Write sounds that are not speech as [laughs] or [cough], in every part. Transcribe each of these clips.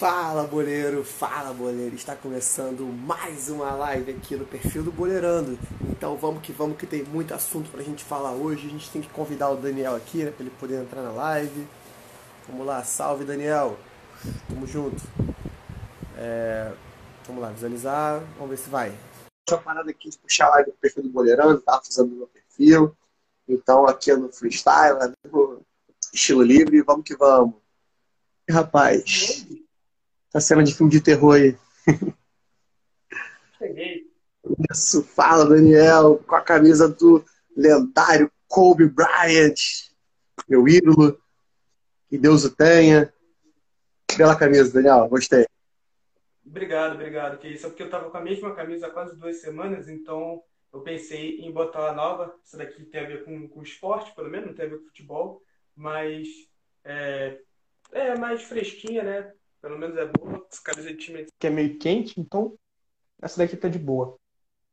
Fala boleiro, fala boleiro, está começando mais uma live aqui no perfil do Boleirando. Então vamos que vamos que tem muito assunto pra gente falar hoje. A gente tem que convidar o Daniel aqui, né, pra ele poder entrar na live. Vamos lá, salve Daniel, tamo junto. É, vamos lá, visualizar, vamos ver se vai. Essa parada aqui de puxar a live do perfil do Boleirando, tá fazendo meu perfil. Então aqui é no freestyle, né, no estilo livre, vamos que vamos. Rapaz, tá cena de filme de terror aí. Cheguei. Isso, fala Daniel, com a camisa do lendário Kobe Bryant, meu ídolo. Que Deus o tenha. Bela camisa, Daniel, gostei. Obrigado, obrigado. Que isso é porque eu tava com a mesma camisa há quase duas semanas, então eu pensei em botar uma nova. Essa daqui tem a ver com, com esporte, pelo menos, não tem a ver com futebol, mas é, é mais fresquinha, né? Pelo menos é boa. Essa camisa de time que é meio quente, então essa daqui tá de boa.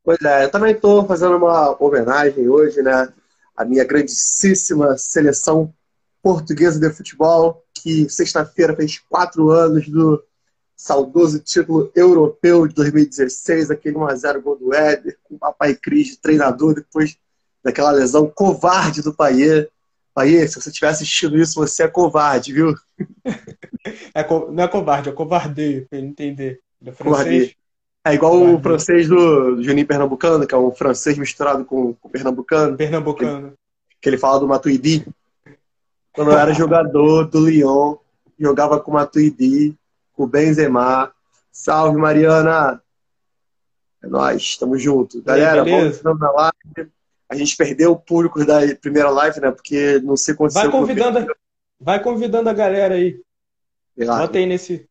Pois é, eu também estou fazendo uma homenagem hoje, né? A minha grandíssima seleção portuguesa de futebol, que sexta-feira fez quatro anos do saudoso título europeu de 2016, aquele 1x0 gol do Éder, com o papai Cris de treinador, depois daquela lesão covarde do Paier. Paier, se você estiver assistindo isso, você é covarde, viu? [laughs] É, não é covarde, é covardeio, pra ele entender. Ele é Covardia. francês. É igual o francês do, do Juninho Pernambucano, que é um francês misturado com, com pernambucano, Pernambucano. que ele fala do Matuidi. Quando eu era [laughs] jogador do Lyon, jogava com o Matuidi, com o Benzema. Salve, Mariana! É nóis, tamo junto. Galera, vamos na live. A gente perdeu o público da primeira live, né? Porque não sei o que aconteceu Vai o convidando, vai convidando a galera aí. Lá. Bota aí nesse.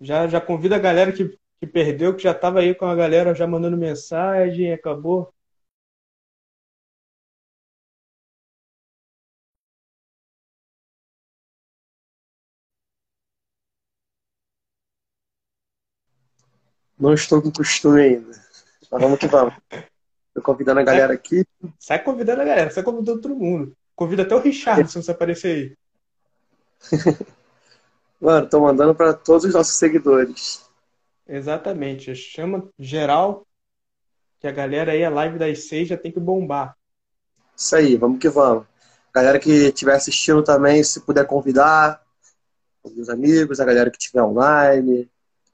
Já, já convida a galera que, que perdeu, que já tava aí com a galera já mandando mensagem, acabou. Não estou com costume ainda. Mas vamos que vamos. Tô convidando a galera aqui. Sai convidando a galera, sai convidando todo mundo. Convida até o Richard, se você aparecer aí. [laughs] Mano, tô mandando para todos os nossos seguidores. Exatamente. Chama geral, que a galera aí, a live das seis já tem que bombar. Isso aí, vamos que vamos. Galera que estiver assistindo também, se puder convidar, os amigos, a galera que estiver online,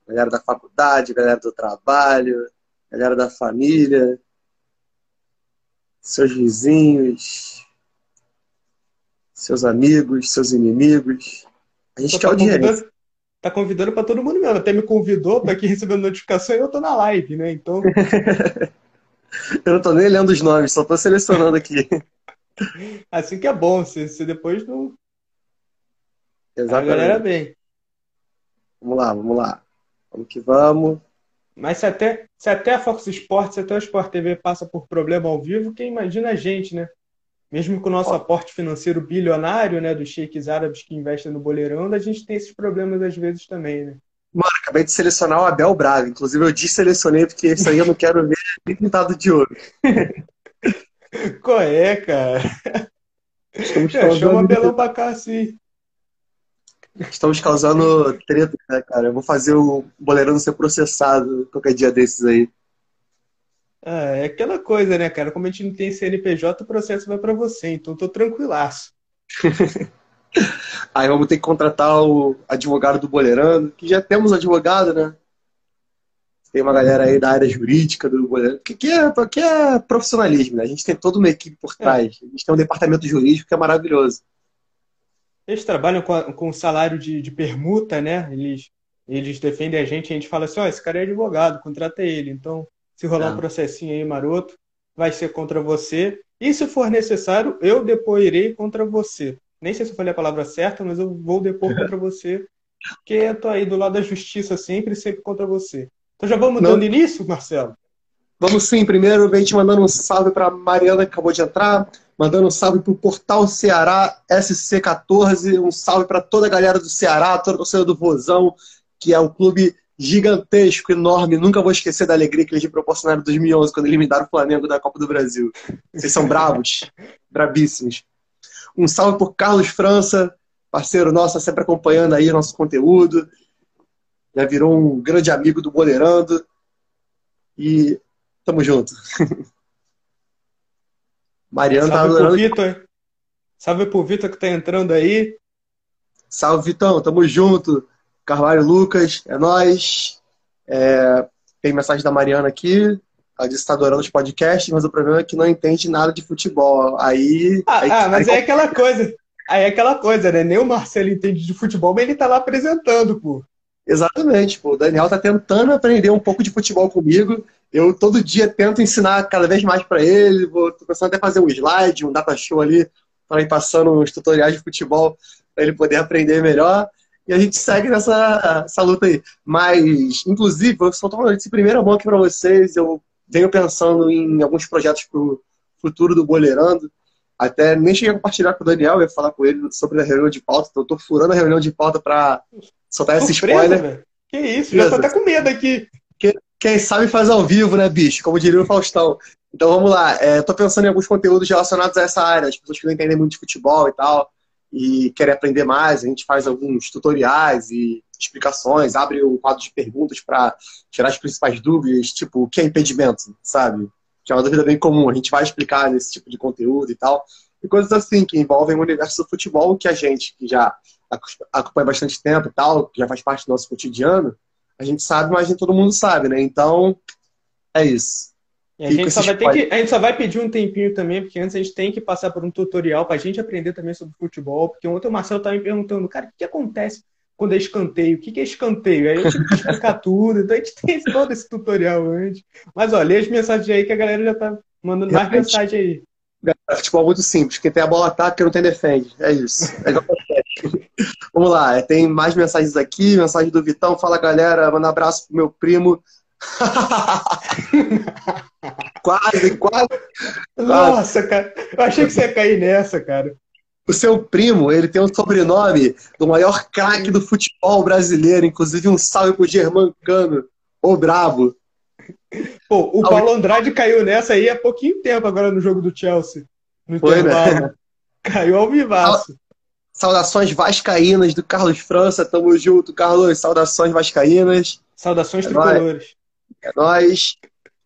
galera da faculdade, galera do trabalho, galera da família, seus vizinhos, seus amigos, seus inimigos. A gente quer tá audiência. convidando, tá convidando pra todo mundo mesmo. Até me convidou, tô aqui [laughs] recebendo notificação e eu tô na live, né? Então, [laughs] Eu não tô nem lendo os nomes, só tô selecionando aqui. [laughs] assim que é bom. Se, se depois não. A Exatamente. galera vem. Vamos lá, vamos lá. Vamos que vamos. Mas se até, se até a Fox Sports, se até o Sport TV passa por problema ao vivo, quem imagina a gente, né? Mesmo com o nosso aporte financeiro bilionário, né, dos sheiks árabes que investem no boleirão, a gente tem esses problemas às vezes também, né? Acabei de selecionar o Abel Braga. Inclusive, eu desselecionei porque isso aí eu não quero ver [laughs] nem pintado de ouro. [laughs] Qual é, cara? Estamos É, chama Abelão pra cá, sim. estamos causando treta, né, cara? Eu vou fazer o Boleirão ser processado qualquer dia desses aí. Ah, é aquela coisa, né, cara? Como a gente não tem CNPJ, o processo vai pra você, então tô tranquilaço. [laughs] Aí vamos ter que contratar o advogado do Boleirando, que já temos advogado, né? Tem uma galera aí da área jurídica do Boleirando, que, que, é, que é profissionalismo, né? A gente tem toda uma equipe por trás. A gente tem um departamento jurídico que é maravilhoso. Eles trabalham com, a- com salário de, de permuta, né? Eles, eles defendem a gente, a gente fala assim, ó, esse cara é advogado, contrata ele. Então, se rolar um processinho aí maroto, vai ser contra você. E se for necessário, eu depoirei contra você. Nem sei se eu falei a palavra certa, mas eu vou depor [laughs] contra você, porque eu tô aí do lado da justiça sempre, sempre contra você. Então já vamos Não. dando início, Marcelo? Vamos sim, primeiro a gente mandando um salve para Mariana que acabou de entrar, mandando um salve para o Portal Ceará SC14, um salve para toda a galera do Ceará, toda a torcida do Vozão, que é um clube gigantesco, enorme. Nunca vou esquecer da alegria que eles me proporcionaram em 2011, quando eliminaram o Flamengo da Copa do Brasil. Vocês são bravos, brabíssimos. Um salve por Carlos França, parceiro nosso, sempre acompanhando aí nosso conteúdo. já virou um grande amigo do Boleirando. E tamo junto. [laughs] Mariano tá Salve tá adorando. Vitor. Salve pro Vitor que tá entrando aí. Salve, Vitão. Tamo junto. Carvalho Lucas, é nós. É, tem mensagem da Mariana aqui. Ela disse que tá adorando os podcasts, mas o problema é que não entende nada de futebol. Aí. Ah, aí, ah mas aí, é aquela coisa. Aí é aquela coisa, né? Nem o Marcelo entende de futebol, mas ele tá lá apresentando, pô. Exatamente, pô. O Daniel tá tentando aprender um pouco de futebol comigo. Eu todo dia tento ensinar cada vez mais para ele. Vou, tô pensando até fazer um slide, um data show ali, para ir passando uns tutoriais de futebol para ele poder aprender melhor. E a gente segue nessa essa luta aí. Mas, inclusive, eu só tô falando de primeira mão aqui para vocês. Eu venho pensando em alguns projetos pro futuro do Boleirando. Até nem cheguei a compartilhar com o Daniel, eu ia falar com ele sobre a reunião de pauta. Então, eu tô furando a reunião de pauta para soltar esse spoiler. Véio. Que isso, já tô até com medo aqui. Quem sabe faz ao vivo, né, bicho? Como diria o Faustão. Então vamos lá. É, tô pensando em alguns conteúdos relacionados a essa área, as pessoas que não entendem muito de futebol e tal, e querem aprender mais. A gente faz alguns tutoriais e explicações, abre um quadro de perguntas para tirar as principais dúvidas, tipo, o que é impedimento, sabe? Que é uma dúvida bem comum. A gente vai explicar nesse tipo de conteúdo e tal. E coisas assim que envolvem o universo do futebol, que a gente, que já acompanha bastante tempo e tal, que já faz parte do nosso cotidiano, a gente sabe, mas nem todo mundo sabe, né? Então, é isso. A, gente só vai ter que, a gente só vai pedir um tempinho também, porque antes a gente tem que passar por um tutorial para a gente aprender também sobre futebol. Porque ontem o Marcelo estava me perguntando, cara, o que, acontece quando é escanteio? O que, que é escanteio? Aí eu tive que explicar [laughs] tudo. Então a gente tem todo esse tutorial antes. Mas olha, lê as mensagens aí que a galera já tá mandando mais mensagem aí. Futebol é muito simples. Quem tem a bola ataca, quem não tem defende. É isso. É [laughs] Vamos lá, tem mais mensagens aqui. Mensagem do Vitão. Fala, galera. Manda um abraço pro meu primo. [laughs] quase, quase. Nossa, cara. Eu achei que você ia cair nessa, cara. O seu primo, ele tem um sobrenome do maior craque do futebol brasileiro. Inclusive, um salve pro Germán Cano. Ô, brabo. Pô, o Paulo Andrade caiu nessa aí há pouquinho tempo agora no jogo do Chelsea. No Foi, Né? Caiu ao vivaço. Saudações vascaínas do Carlos França. Tamo junto, Carlos. Saudações vascaínas. Saudações é tricolores. É nóis.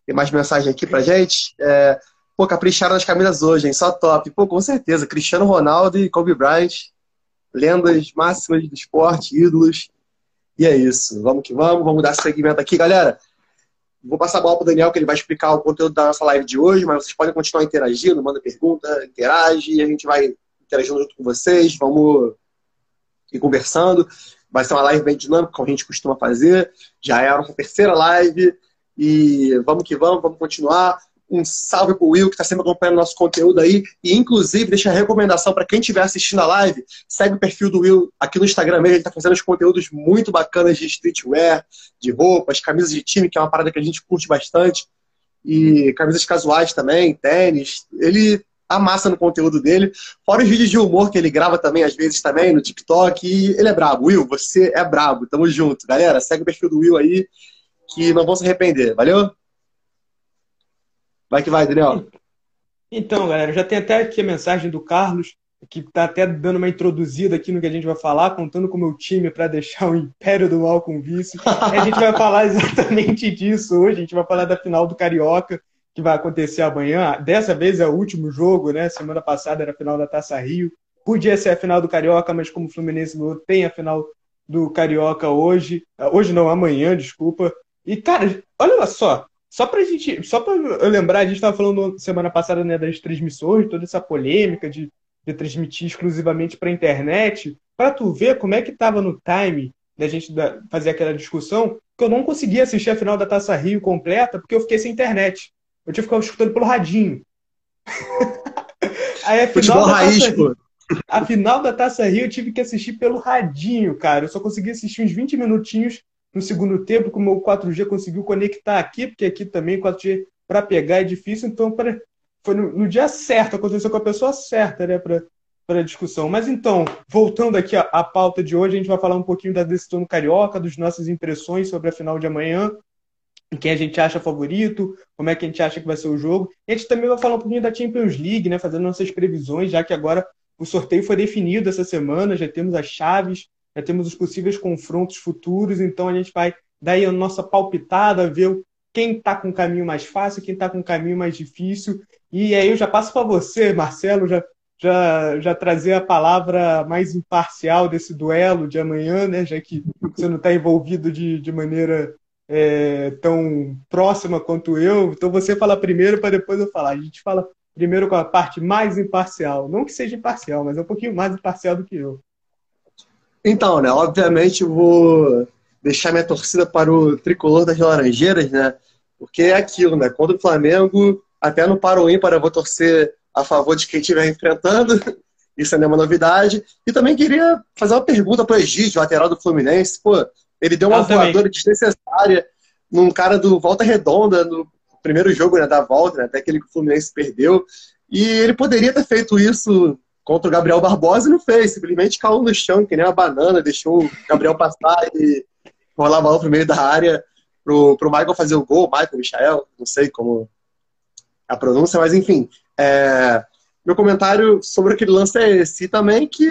Tem mais mensagem aqui pra gente. É... Pô, capricharam nas camisas hoje, hein? Só top. Pô, com certeza. Cristiano Ronaldo e Kobe Bryant. Lendas máximas do esporte, ídolos. E é isso. Vamos que vamos. Vamos dar seguimento aqui, galera. Vou passar a bola para o Daniel, que ele vai explicar o conteúdo da nossa live de hoje, mas vocês podem continuar interagindo, manda pergunta, interage, a gente vai interagindo junto com vocês, vamos ir conversando. Vai ser uma live bem dinâmica, como a gente costuma fazer. Já é a nossa terceira live. E vamos que vamos, vamos continuar. Um salve pro Will, que está sempre acompanhando nosso conteúdo aí. E, inclusive, deixa a recomendação para quem estiver assistindo a live, segue o perfil do Will aqui no Instagram mesmo. Ele está fazendo os conteúdos muito bacanas de streetwear, de roupas, camisas de time, que é uma parada que a gente curte bastante. E camisas casuais também, tênis. Ele amassa no conteúdo dele. Fora os vídeos de humor que ele grava também, às vezes, também, no TikTok. E ele é brabo. Will, você é brabo. Tamo junto. Galera, segue o perfil do Will aí, que não vão se arrepender. Valeu? Vai que vai, Daniel. Então, galera, já tem até aqui a mensagem do Carlos, que está até dando uma introduzida aqui no que a gente vai falar, contando com o meu time para deixar o Império do Mal com vice. a gente vai falar [laughs] exatamente disso hoje. A gente vai falar da final do Carioca, que vai acontecer amanhã. Dessa vez é o último jogo, né? Semana passada era a final da Taça Rio. Podia ser a final do Carioca, mas como o Fluminense não tem a final do Carioca hoje. Hoje não, amanhã, desculpa. E, cara, olha só, só pra gente, só pra eu lembrar, a gente estava falando semana passada né, das transmissões, toda essa polêmica de, de transmitir exclusivamente para internet, para tu ver como é que tava no time da gente fazer aquela discussão, que eu não conseguia assistir a final da Taça Rio completa porque eu fiquei sem internet. Eu tinha que ficar escutando pelo radinho. [laughs] Aí a final, da raiz, Taça Rio, a final da Taça Rio eu tive que assistir pelo radinho, cara. Eu só consegui assistir uns 20 minutinhos no segundo tempo, como o 4G conseguiu conectar aqui, porque aqui também 4G para pegar é difícil, então pra, foi no, no, dia certo, aconteceu com a pessoa certa, né, para a discussão. Mas então, voltando aqui à, à, pauta de hoje, a gente vai falar um pouquinho da decisão do Carioca, das nossas impressões sobre a final de amanhã, quem a gente acha favorito, como é que a gente acha que vai ser o jogo. E a gente também vai falar um pouquinho da Champions League, né, fazendo nossas previsões, já que agora o sorteio foi definido essa semana, já temos as chaves já temos os possíveis confrontos futuros, então a gente vai dar aí a nossa palpitada, ver quem está com o caminho mais fácil, quem está com o caminho mais difícil. E aí eu já passo para você, Marcelo, já, já, já trazer a palavra mais imparcial desse duelo de amanhã, né? Já que você não está envolvido de, de maneira é, tão próxima quanto eu. Então você fala primeiro para depois eu falar. A gente fala primeiro com a parte mais imparcial. Não que seja imparcial, mas é um pouquinho mais imparcial do que eu. Então, né? Obviamente eu vou deixar minha torcida para o tricolor das Laranjeiras, né? Porque é aquilo, né? Contra o Flamengo, até no para o ímpar eu vou torcer a favor de quem estiver enfrentando. [laughs] Isso é nenhuma novidade. E também queria fazer uma pergunta para o Egídio, lateral do Fluminense. Pô, ele deu uma voadora desnecessária num cara do Volta Redonda no primeiro jogo né, da volta, né, até aquele que o Fluminense perdeu. E ele poderia ter feito isso contra o Gabriel Barbosa e não fez. Simplesmente caiu no chão, que nem uma banana, deixou o Gabriel passar e rolar a bola pro meio da área pro, pro Michael fazer o gol, Michael, Michael, não sei como a pronúncia, mas enfim. É, meu comentário sobre aquele lance é esse. Também que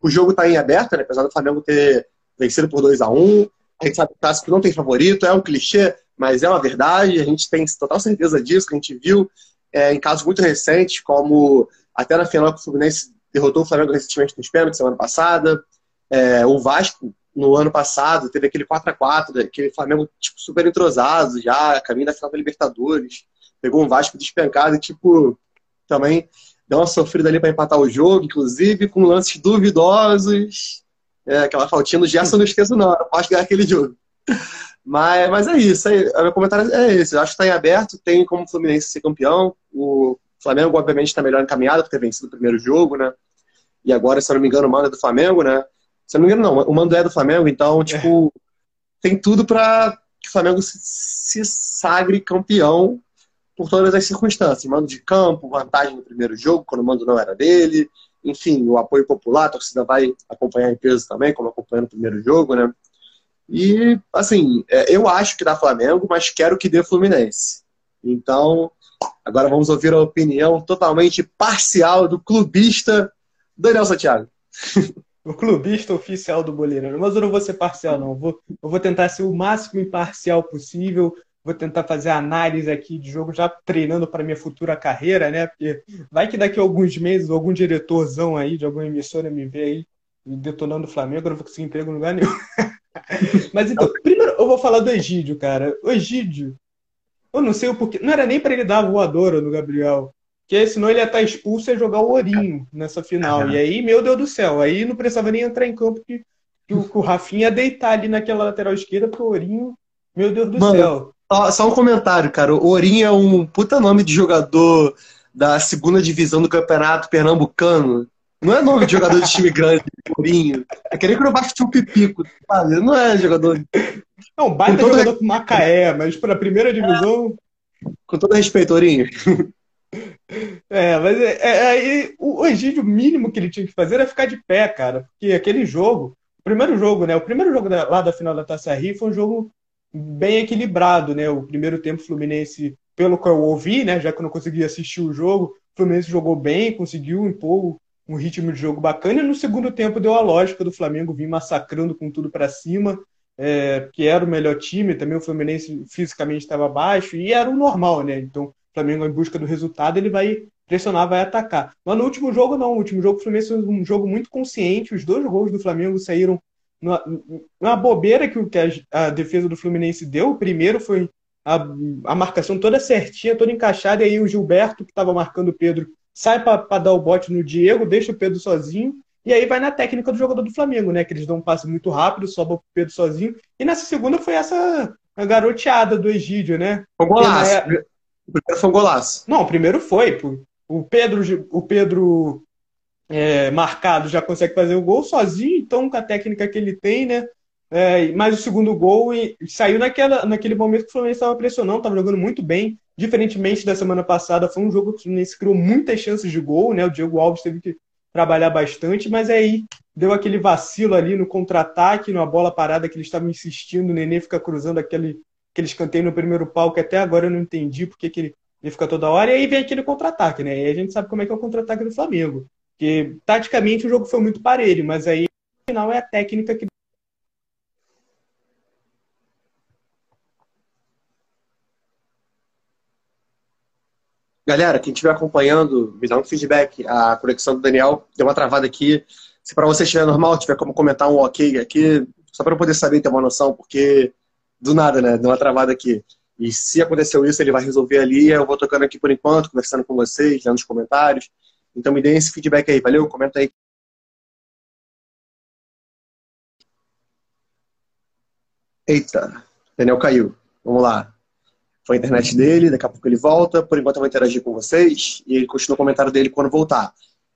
o jogo está em aberto, né? apesar do Flamengo ter vencido por 2 a 1 um, a gente sabe que o clássico não tem favorito, é um clichê, mas é uma verdade, a gente tem total certeza disso, que a gente viu é, em casos muito recentes, como até na final que o Fluminense derrotou o Flamengo recentemente nos pênaltis semana passada, é, o Vasco no ano passado, teve aquele 4 a 4 aquele Flamengo tipo, super entrosado já, caminho da final da Libertadores. Pegou um Vasco despencado e, tipo, também deu uma sofrida ali para empatar o jogo, inclusive com lances duvidosos. É, aquela faltinha do Gerson, não esqueço não, eu posso ganhar aquele jogo. Mas, mas é isso, aí, o meu comentário é esse. Eu acho que está em aberto, tem como o Fluminense ser campeão. O Flamengo, obviamente, está melhor encaminhado por ter vencido o primeiro jogo, né? E agora, se eu não me engano, o mando é do Flamengo, né? Se eu não me engano, não. O mando é do Flamengo, então, tipo, é. tem tudo para que o Flamengo se, se sagre campeão por todas as circunstâncias. Mando de campo, vantagem no primeiro jogo, quando o mando não era dele. Enfim, o apoio popular, a torcida vai acompanhar a empresa também, como acompanhou no primeiro jogo, né? E, assim, é, eu acho que dá Flamengo, mas quero que dê Fluminense. Então, agora vamos ouvir a opinião totalmente parcial do clubista Daniel Santiago. o clubista oficial do Boleirão. Mas eu não vou ser parcial, não. Eu vou, eu vou tentar ser o máximo imparcial possível. Vou tentar fazer análise aqui de jogo, já treinando para minha futura carreira, né? Porque vai que daqui a alguns meses algum diretorzão aí de alguma emissora me vê aí detonando o Flamengo, eu não vou conseguir emprego em lugar nenhum. [laughs] Mas então, primeiro eu vou falar do Egídio, cara. O Egídio, eu não sei o porquê. Não era nem para ele dar a voadora no Gabriel. Porque senão ele ia estar expulso e ia jogar o Ourinho nessa final. Uhum. E aí, meu Deus do céu, aí não precisava nem entrar em campo que, que, o, que o Rafinha ia deitar ali naquela lateral esquerda, porque o Ourinho, meu Deus do Mano, céu. Só, só um comentário, cara. O Ourinho é um puta nome de jogador da segunda divisão do campeonato pernambucano. Não é nome de jogador de time grande, [laughs] Ourinho. É querer que eu baixo um pipico, sabe? Não é jogador. Não, baita jogador com Macaé, mas para a primeira divisão. Com todo respeito, Ourinho. É, mas é, é, aí o Egídio, mínimo que ele tinha que fazer era ficar de pé, cara. Porque aquele jogo, o primeiro jogo, né? O primeiro jogo da, lá da final da Taça Rio foi um jogo bem equilibrado, né? O primeiro tempo Fluminense, pelo que eu ouvi, né? Já que eu não consegui assistir o jogo, o Fluminense jogou bem, conseguiu impor um ritmo de jogo bacana. E no segundo tempo deu a lógica do Flamengo vir massacrando com tudo para cima. É, que era o melhor time, também o Fluminense fisicamente estava baixo, e era o normal, né? Então, Flamengo em busca do resultado, ele vai pressionar, vai atacar. Mas no último jogo, não. O último jogo, o Fluminense um jogo muito consciente. Os dois gols do Flamengo saíram numa, numa bobeira que, que a, defesa do Fluminense deu. O primeiro foi a, a marcação toda certinha, toda encaixada, e aí o Gilberto, que estava marcando o Pedro, sai para dar o bote no Diego, deixa o Pedro sozinho. E aí vai na técnica do jogador do Flamengo, né? Que eles dão um passe muito rápido, sobra o Pedro sozinho. E nessa segunda foi essa garoteada do Egídio, né? O golaço. É... O primeiro foi um golaço. Não, o primeiro foi. O Pedro, o Pedro é, marcado já consegue fazer o gol sozinho, então com a técnica que ele tem, né? É, mas o segundo gol e, saiu naquela, naquele momento que o Fluminense estava pressionando, estava jogando muito bem. Diferentemente da semana passada, foi um jogo que o Fluminense criou muitas chances de gol, né? O Diego Alves teve que trabalhar bastante, mas aí deu aquele vacilo ali no contra-ataque, numa bola parada que eles estavam insistindo, o Nenê fica cruzando aquele, aquele escanteio no primeiro pau, que até agora eu não entendi porque que ele, ele fica toda hora, e aí vem aquele contra-ataque, né? E a gente sabe como é que é o contra-ataque do Flamengo. Porque, taticamente, o jogo foi muito parelho, mas aí final é a técnica que Galera, quem estiver acompanhando, me dá um feedback. A conexão do Daniel deu uma travada aqui. Se para você estiver normal, tiver como comentar um ok aqui, só para eu poder saber ter uma noção, porque do nada, né? Deu uma travada aqui. E se aconteceu isso, ele vai resolver ali. Eu vou tocando aqui por enquanto, conversando com vocês, lendo os comentários. Então me deem esse feedback aí, valeu? Comenta aí. Eita, Daniel caiu. Vamos lá foi a internet dele, daqui a pouco ele volta. Por enquanto eu vou interagir com vocês e ele continua o comentário dele quando voltar.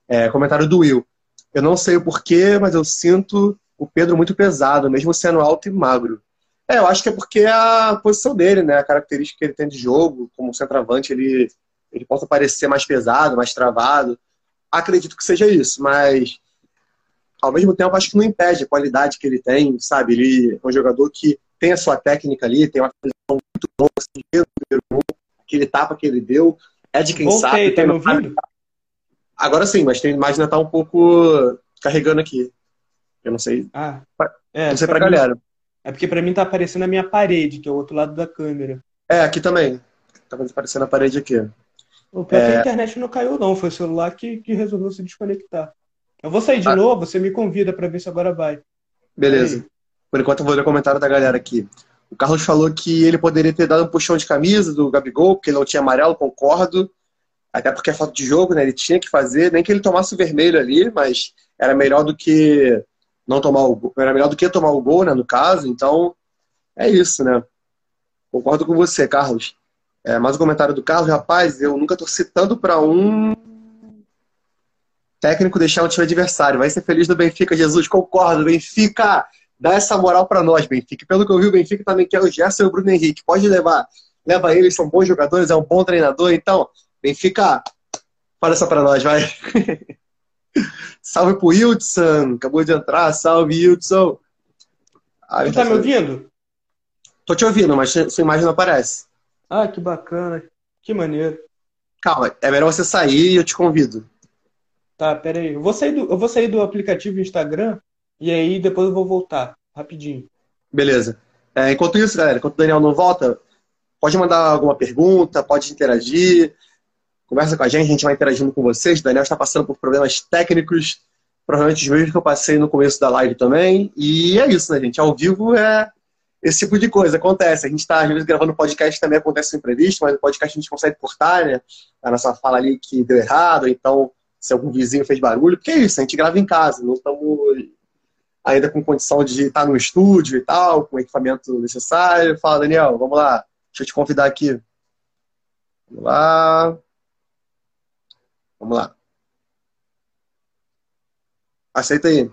É, comentário do Will. Eu não sei o porquê, mas eu sinto o Pedro muito pesado, mesmo sendo alto e magro. É, eu acho que é porque é a posição dele, né? A característica que ele tem de jogo, como centroavante, ele, ele possa parecer mais pesado, mais travado. Acredito que seja isso, mas ao mesmo tempo acho que não impede a qualidade que ele tem, sabe? Ele é um jogador que tem a sua técnica ali, tem uma visão muito boa, assim, aquele tapa que ele deu, é de quem Voltei, sabe. Tá me ouvindo? Agora sim, mas tem imagem tá um pouco carregando aqui. Eu não sei. Ah, é, não sei pra, pra mim, galera. É porque pra mim tá aparecendo a minha parede, que é o outro lado da câmera. É, aqui também. Tá aparecendo a parede aqui. O pior é... a internet não caiu, não. Foi o celular que, que resolveu se desconectar. Eu vou sair de ah. novo, você me convida para ver se agora vai. Beleza. Aí. Por enquanto eu vou ler o comentário da galera aqui. O Carlos falou que ele poderia ter dado um puxão de camisa do Gabigol, porque ele não tinha amarelo, concordo. Até porque é falta de jogo, né? Ele tinha que fazer, nem que ele tomasse o vermelho ali, mas era melhor do que não tomar o gol. Era melhor do que tomar o gol, né? No caso, então é isso, né? Concordo com você, Carlos. É, mais um comentário do Carlos, rapaz, eu nunca torci tanto para um técnico deixar um time adversário. Vai ser feliz do Benfica, Jesus. Concordo, Benfica dá essa moral para nós, Benfica. Pelo que eu vi, o Benfica também quer o Gerson e o Bruno Henrique. Pode levar. Leva eles, são bons jogadores, é um bom treinador. Então, Benfica, fala essa para nós, vai. [laughs] salve pro Hildson, acabou de entrar. Salve, Hildson. Ah, Você tá me ouvindo? Tô te ouvindo, mas sua imagem não aparece. Ah, que bacana. Que maneiro. Calma, é melhor você sair e eu te convido. Tá, pera aí. Eu vou sair do, eu vou sair do aplicativo Instagram e aí depois eu vou voltar, rapidinho. Beleza. É, enquanto isso, galera, enquanto o Daniel não volta, pode mandar alguma pergunta, pode interagir, conversa com a gente, a gente vai interagindo com vocês. O Daniel está passando por problemas técnicos, provavelmente os mesmos que eu passei no começo da live também. E é isso, né, gente? Ao vivo é esse tipo de coisa, acontece. A gente está, às vezes, gravando podcast também acontece um imprevisto, mas o podcast a gente consegue cortar, né? A nossa fala ali que deu errado, então se algum vizinho fez barulho, porque é isso, a gente grava em casa, não estamos ainda com condição de estar no estúdio e tal, com o equipamento necessário. Fala, Daniel, vamos lá. Deixa eu te convidar aqui. Vamos lá. Vamos lá. Aceita aí.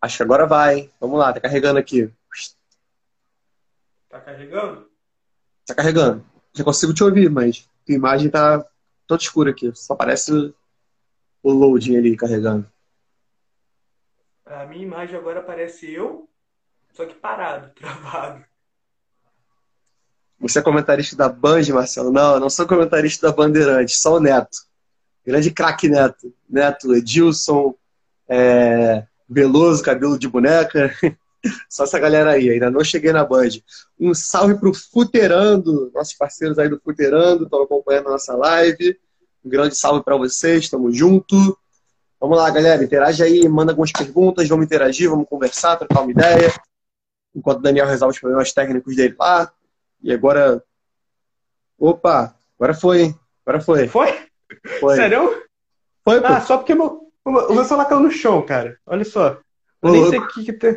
Acho que agora vai. Vamos lá, tá carregando aqui. Tá carregando? Tá carregando. Já consigo te ouvir, mas a imagem tá toda escura aqui. Só aparece o loading ali carregando. A minha imagem agora aparece eu, só que parado, [laughs] travado. Você é comentarista da Band, Marcelo? Não, eu não sou comentarista da Bandeirante, só o Neto. Grande craque Neto. Neto, Edilson, é... Veloso, cabelo de boneca. [laughs] Só essa galera aí, ainda não cheguei na Band. Um salve pro Futerando, nossos parceiros aí do Futerando, estão acompanhando a nossa live. Um grande salve para vocês, tamo junto. Vamos lá, galera, interage aí, manda algumas perguntas, vamos interagir, vamos conversar, trocar uma ideia. Enquanto o Daniel resolve os problemas técnicos dele lá. E agora. Opa, agora foi, hein? Agora foi. Foi? Foi. Sério? Foi, pô. Ah, só porque meu, o meu celular caiu no chão, cara. Olha só. Eu nem sei o que, que tem.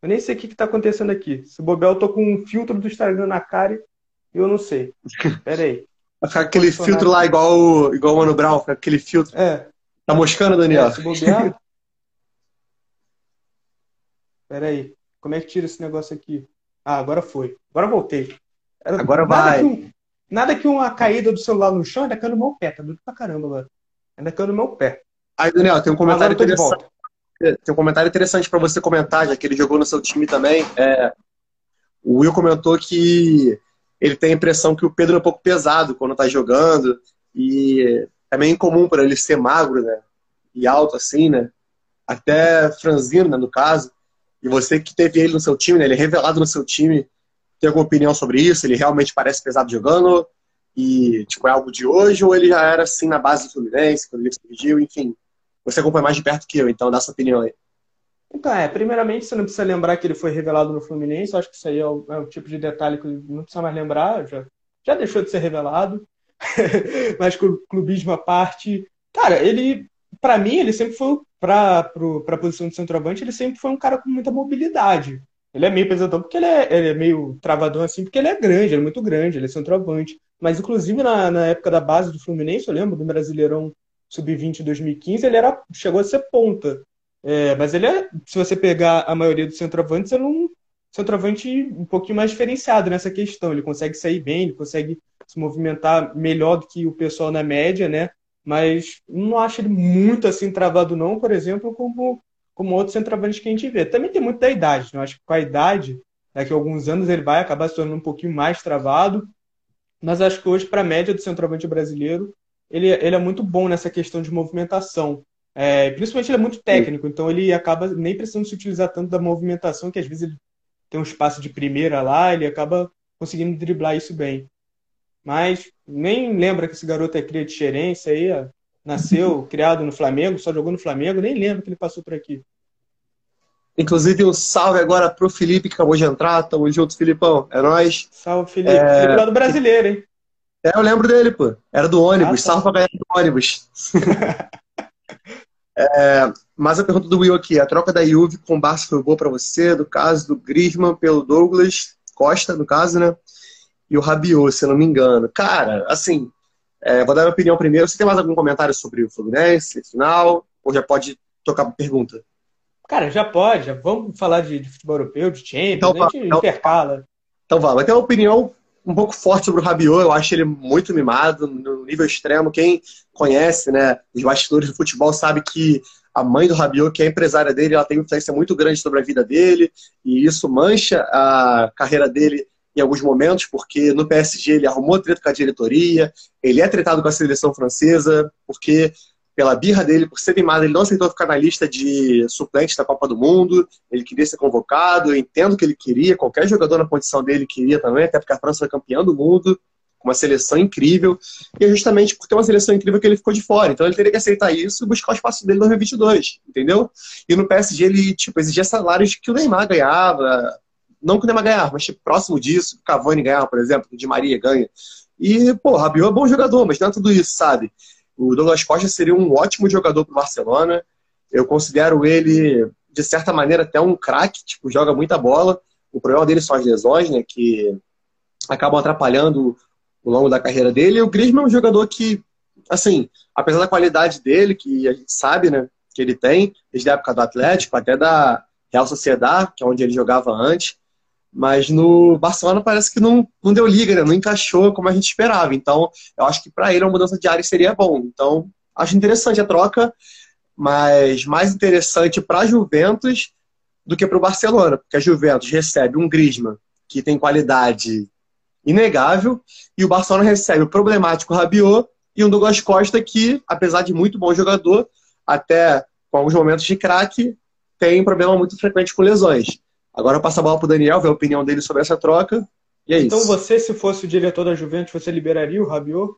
Eu nem sei o que, que tá acontecendo aqui. Se bobear, eu tô com um filtro do Instagram na cara e eu não sei. [laughs] Pera aí. Vai ficar aquele filtro lá igual, igual o Mano Brown, aquele filtro. É. Tá moscando, Daniel? É, se bobear. [laughs] Pera aí. Como é que tira esse negócio aqui? Ah, agora foi. Agora voltei. Era agora vai. Que um, nada que uma caída do celular no chão ainda caiu no meu pé. Tá doido pra caramba agora. Ainda caiu no meu pé. Aí, Daniel, tem um comentário interessante. Tem um comentário interessante para você comentar, já que ele jogou no seu time também. É, o Will comentou que ele tem a impressão que o Pedro é um pouco pesado quando tá jogando. E é meio incomum para ele ser magro, né? E alto assim, né? até franzino, né, no caso. E você que teve ele no seu time, né, ele é revelado no seu time, tem alguma opinião sobre isso? Ele realmente parece pesado jogando? E, tipo, é algo de hoje? Ou ele já era assim na base do Fluminense, quando ele surgiu? Enfim, você acompanha mais de perto que eu, então dá sua opinião aí. Então, é, primeiramente você não precisa lembrar que ele foi revelado no Fluminense, eu acho que isso aí é o, é o tipo de detalhe que não precisa mais lembrar, já, já deixou de ser revelado. [laughs] Mas clubismo à parte, cara, ele, para mim, ele sempre foi, para a posição de centroavante, ele sempre foi um cara com muita mobilidade. Ele é meio pesadão porque ele é, ele é meio travadão assim, porque ele é grande, ele é muito grande, ele é centroavante. Mas, inclusive, na, na época da base do Fluminense, eu lembro do Brasileirão Sub-20 2015, ele era, chegou a ser ponta. É, mas ele é, se você pegar a maioria dos centroavantes, ele é um centroavante um pouquinho mais diferenciado nessa questão. Ele consegue sair bem, ele consegue se movimentar melhor do que o pessoal na média, né? Mas não acho ele muito assim travado, não, por exemplo, como, como outros centroavantes que a gente vê. Também tem muito da idade, né? Eu acho que com a idade, daqui a alguns anos, ele vai acabar se tornando um pouquinho mais travado. Mas acho que hoje, para a média do centroavante brasileiro, ele, ele é muito bom nessa questão de movimentação. É, principalmente ele é muito técnico, então ele acaba nem precisando se utilizar tanto da movimentação, que às vezes ele tem um espaço de primeira lá, ele acaba conseguindo driblar isso bem. Mas nem lembra que esse garoto é cria de xerência aí, ó, nasceu, [laughs] criado no Flamengo, só jogou no Flamengo, nem lembra que ele passou por aqui. Inclusive, um salve agora pro Felipe que acabou de entrar. Tamo junto, Filipão. É nóis. Salve, Felipe. É... Felipe lá do brasileiro, hein? É, eu lembro dele, pô. Era do ônibus. Ah, tá. Salve pra galera do ônibus. [laughs] É, mas a pergunta do Will aqui, a troca da Juve com o Barça foi boa para você, do caso do Griezmann pelo Douglas Costa, no caso, né? E o Rabiot, se eu não me engano. Cara, assim, é, vou dar minha opinião primeiro. Você tem mais algum comentário sobre o Fluminense, final? Ou já pode tocar a pergunta? Cara, já pode. Já vamos falar de, de futebol europeu, de Champions, então, a gente então, intercala. Então vamos. Tem uma opinião um pouco forte sobre o Rabiot. Eu acho ele muito mimado, no nível extremo. Quem conhece né, os bastidores do futebol sabe que a mãe do Rabiot, que é empresária dele, ela tem uma influência muito grande sobre a vida dele, e isso mancha a carreira dele em alguns momentos, porque no PSG ele arrumou treta com a diretoria, ele é tratado com a seleção francesa, porque pela birra dele, por ser mimado, ele não aceitou ficar na lista de suplentes da Copa do Mundo, ele queria ser convocado, eu entendo que ele queria, qualquer jogador na condição dele queria também, até porque a França foi campeã do mundo, com uma seleção incrível, e é justamente por ter uma seleção incrível que ele ficou de fora, então ele teria que aceitar isso e buscar o espaço dele em 2022, entendeu? E no PSG ele, tipo, exigia salários que o Neymar ganhava, não que o Neymar ganhava, mas tipo, próximo disso, o Cavani ganhava, por exemplo, o Di Maria ganha, e, pô, Rabiot é bom jogador, mas não é tudo isso, sabe? O Douglas Costa seria um ótimo jogador para o Barcelona. Eu considero ele, de certa maneira, até um craque, tipo, joga muita bola. O problema dele são as lesões, né, que acabam atrapalhando o longo da carreira dele. E o Griezmann é um jogador que, assim, apesar da qualidade dele, que a gente sabe, né, que ele tem, desde a época do Atlético, até da Real Sociedade, que é onde ele jogava antes, mas no Barcelona parece que não, não deu liga, né? não encaixou como a gente esperava. Então, eu acho que para ele uma mudança de área seria bom. Então, acho interessante a troca, mas mais interessante para a Juventus do que para o Barcelona, porque a Juventus recebe um Griezmann que tem qualidade inegável e o Barcelona recebe o problemático Rabiot e um Douglas Costa que, apesar de muito bom jogador, até com alguns momentos de craque, tem problema muito frequente com lesões. Agora eu passo a bola para o Daniel, ver a opinião dele sobre essa troca. E é então isso. você, se fosse o diretor da Juventus, você liberaria o Rabiot?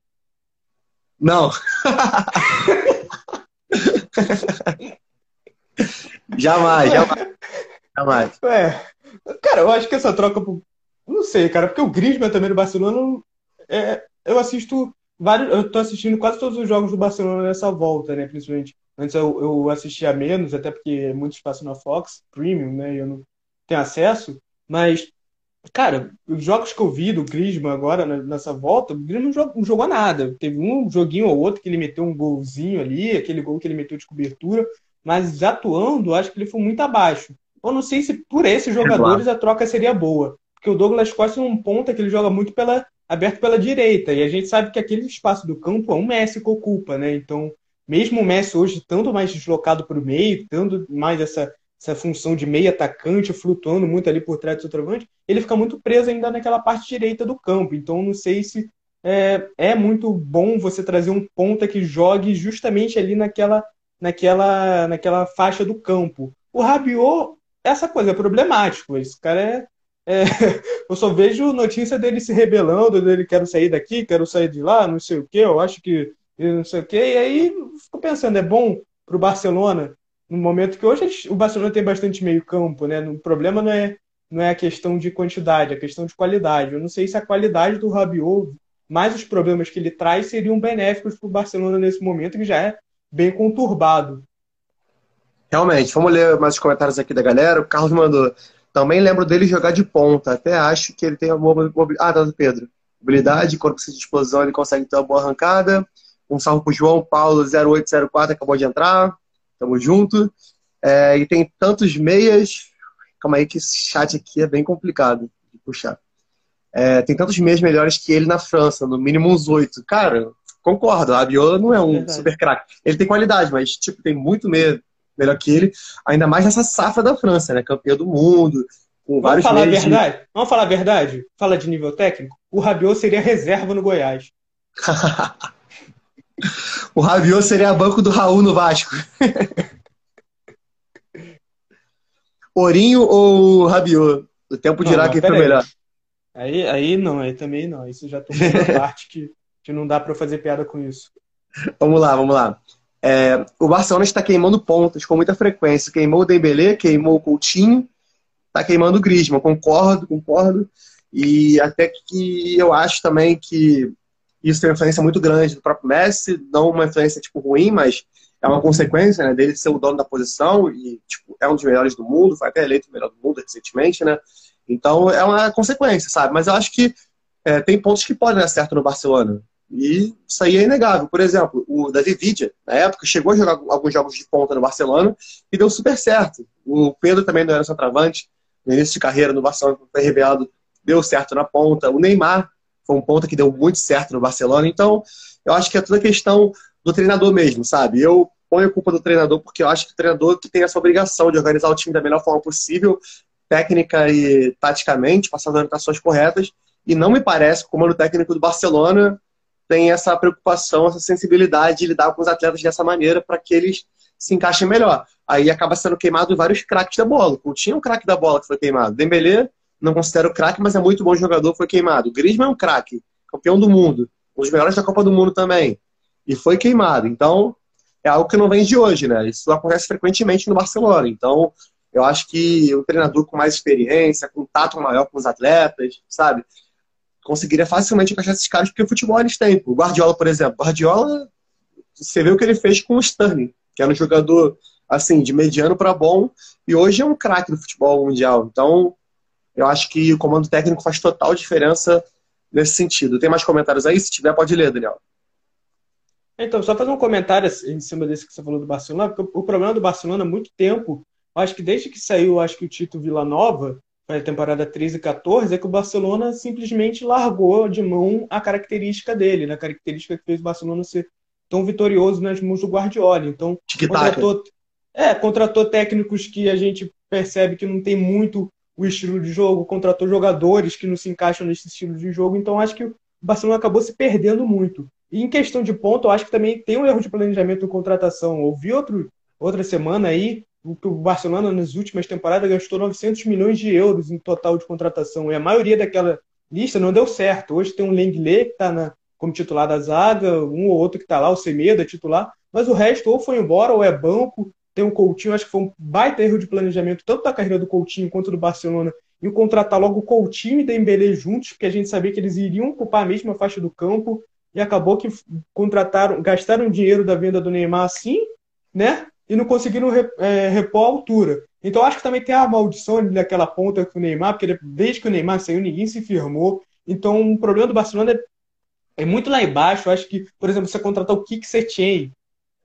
Não. [laughs] jamais, jamais. Jamais. É, cara, eu acho que essa troca. Não sei, cara, porque o Griezmann também do Barcelona. É, eu assisto vários. Eu tô assistindo quase todos os jogos do Barcelona nessa volta, né? Principalmente. Antes eu, eu assistia menos, até porque é muito espaço na Fox, Premium, né? E eu não, tem acesso, mas, cara, os jogos que eu vi do Griezmann agora nessa volta, o Griezmann não jogou nada. Teve um joguinho ou outro que ele meteu um golzinho ali, aquele gol que ele meteu de cobertura, mas atuando, acho que ele foi muito abaixo. Eu não sei se por esses jogadores a troca seria boa, porque o Douglas Costa é um ponta que ele joga muito pela aberto pela direita, e a gente sabe que aquele espaço do campo é um Messi que ocupa, né? Então, mesmo o Messi hoje tanto mais deslocado para o meio, tendo mais essa essa função de meio atacante, flutuando muito ali por trás do centroavante, ele fica muito preso ainda naquela parte direita do campo. Então, não sei se é, é muito bom você trazer um ponta que jogue justamente ali naquela naquela, naquela faixa do campo. O Rabiot, essa coisa é problemático. Esse cara é, é, [laughs] eu só vejo notícia dele se rebelando, dele quero sair daqui, quero sair de lá, não sei o que, eu acho que não sei o que, e aí fico pensando, é bom para o Barcelona, no momento que hoje o Barcelona tem bastante meio campo, né? O problema não é, não é a questão de quantidade, é a questão de qualidade. Eu não sei se a qualidade do Rabiot, mais os problemas que ele traz, seriam benéficos para o Barcelona nesse momento, que já é bem conturbado. Realmente, vamos ler mais os comentários aqui da galera. O Carlos mandou. Também lembro dele jogar de ponta. Até acho que ele tem uma boa. Ah, tá do Pedro. Habilidade, quando precisa de explosão, ele consegue ter uma boa arrancada. Um salve pro João Paulo 0804, acabou de entrar. Tamo junto. É, e tem tantos meias. Calma aí, que esse chat aqui é bem complicado de puxar. É, tem tantos meias melhores que ele na França, no mínimo uns oito. Cara, concordo, a Abiola não é um Verdade. super craque. Ele tem qualidade, mas tipo, tem muito meia melhor que ele, ainda mais nessa safra da França, né? Campeão do mundo, com Vamos vários falar a verdade? De... Vamos falar a verdade? Fala de nível técnico. O Rabiot seria reserva no Goiás. [laughs] [laughs] o Rabiot seria banco do Raul no Vasco. [laughs] Ourinho ou Rabiot? O tempo dirá quem foi melhor. Aí, aí não, aí também não. Isso já tem uma [laughs] parte que, que não dá para fazer piada com isso. Vamos lá, vamos lá. É, o Barcelona está queimando pontas com muita frequência. Queimou o Dembélé, queimou o Coutinho, está queimando o Griezmann. Concordo, concordo. E até que eu acho também que isso tem uma influência muito grande do próprio Messi, não uma influência tipo ruim, mas é uma consequência né, dele ser o dono da posição e tipo, é um dos melhores do mundo, foi até eleito o melhor do mundo recentemente, né? Então é uma consequência, sabe? Mas eu acho que é, tem pontos que podem dar certo no Barcelona. E isso aí é inegável. Por exemplo, o David Vidia, na época, chegou a jogar alguns jogos de ponta no Barcelona e deu super certo. O Pedro também não era centroavante. No início de carreira no Barcelona, foi revelado, deu certo na ponta. O Neymar foi um ponta que deu muito certo no Barcelona. Então, eu acho que é toda questão do treinador mesmo, sabe? Eu ponho a culpa do treinador porque eu acho que o treinador que tem essa obrigação de organizar o time da melhor forma possível, técnica e taticamente, passando as orientações corretas. E não me parece que o comando técnico do Barcelona tem essa preocupação, essa sensibilidade de lidar com os atletas dessa maneira para que eles se encaixem melhor. Aí acaba sendo queimado vários craques da bola. Tinha um craque da bola que foi queimado. Dembélé, não considero craque, mas é muito bom jogador, foi queimado. Griezmann é um craque, campeão do mundo, um dos melhores da Copa do Mundo também. E foi queimado. Então, é algo que não vem de hoje, né? Isso acontece frequentemente no Barcelona. Então, eu acho que o treinador com mais experiência, contato maior com os atletas, sabe? conseguiria facilmente encaixar esses caras, porque o futebol eles têm. O Guardiola, por exemplo. O Guardiola, você vê o que ele fez com o Sterling, que era um jogador, assim, de mediano para bom, e hoje é um craque do futebol mundial. Então, eu acho que o comando técnico faz total diferença nesse sentido. Tem mais comentários aí? Se tiver, pode ler, Daniel. Então, só fazer um comentário em cima desse que você falou do Barcelona, porque o problema do Barcelona há muito tempo, acho que desde que saiu, acho que o Tito Vila Nova, a temporada 13 e 14, é que o Barcelona simplesmente largou de mão a característica dele, né? a característica que fez o Barcelona ser tão vitorioso nas mãos do Guardiola. Então, contratou, é, contratou técnicos que a gente percebe que não tem muito o estilo de jogo, contratou jogadores que não se encaixam nesse estilo de jogo, então acho que o Barcelona acabou se perdendo muito. E em questão de ponto, eu acho que também tem um erro de planejamento de contratação. Ouvi outro, outra semana aí o Barcelona nas últimas temporadas gastou 900 milhões de euros em total de contratação e a maioria daquela lista não deu certo. Hoje tem um Lenglet que está como titular da zaga, um ou outro que está lá, o Semedo é titular, mas o resto ou foi embora ou é banco. Tem o Coutinho, acho que foi um baita erro de planejamento tanto da carreira do Coutinho quanto do Barcelona e contratar logo o Coutinho e Dembélé juntos, porque a gente sabia que eles iriam ocupar a mesma faixa do campo e acabou que contrataram, gastaram dinheiro da venda do Neymar assim, né? e não conseguiram é, repor a altura. Então acho que também tem a maldição daquela ponta com o Neymar, porque desde que o Neymar saiu, ninguém se firmou. Então o problema do Barcelona é, é muito lá embaixo. Eu acho que, por exemplo, você contratar o Kik Setien,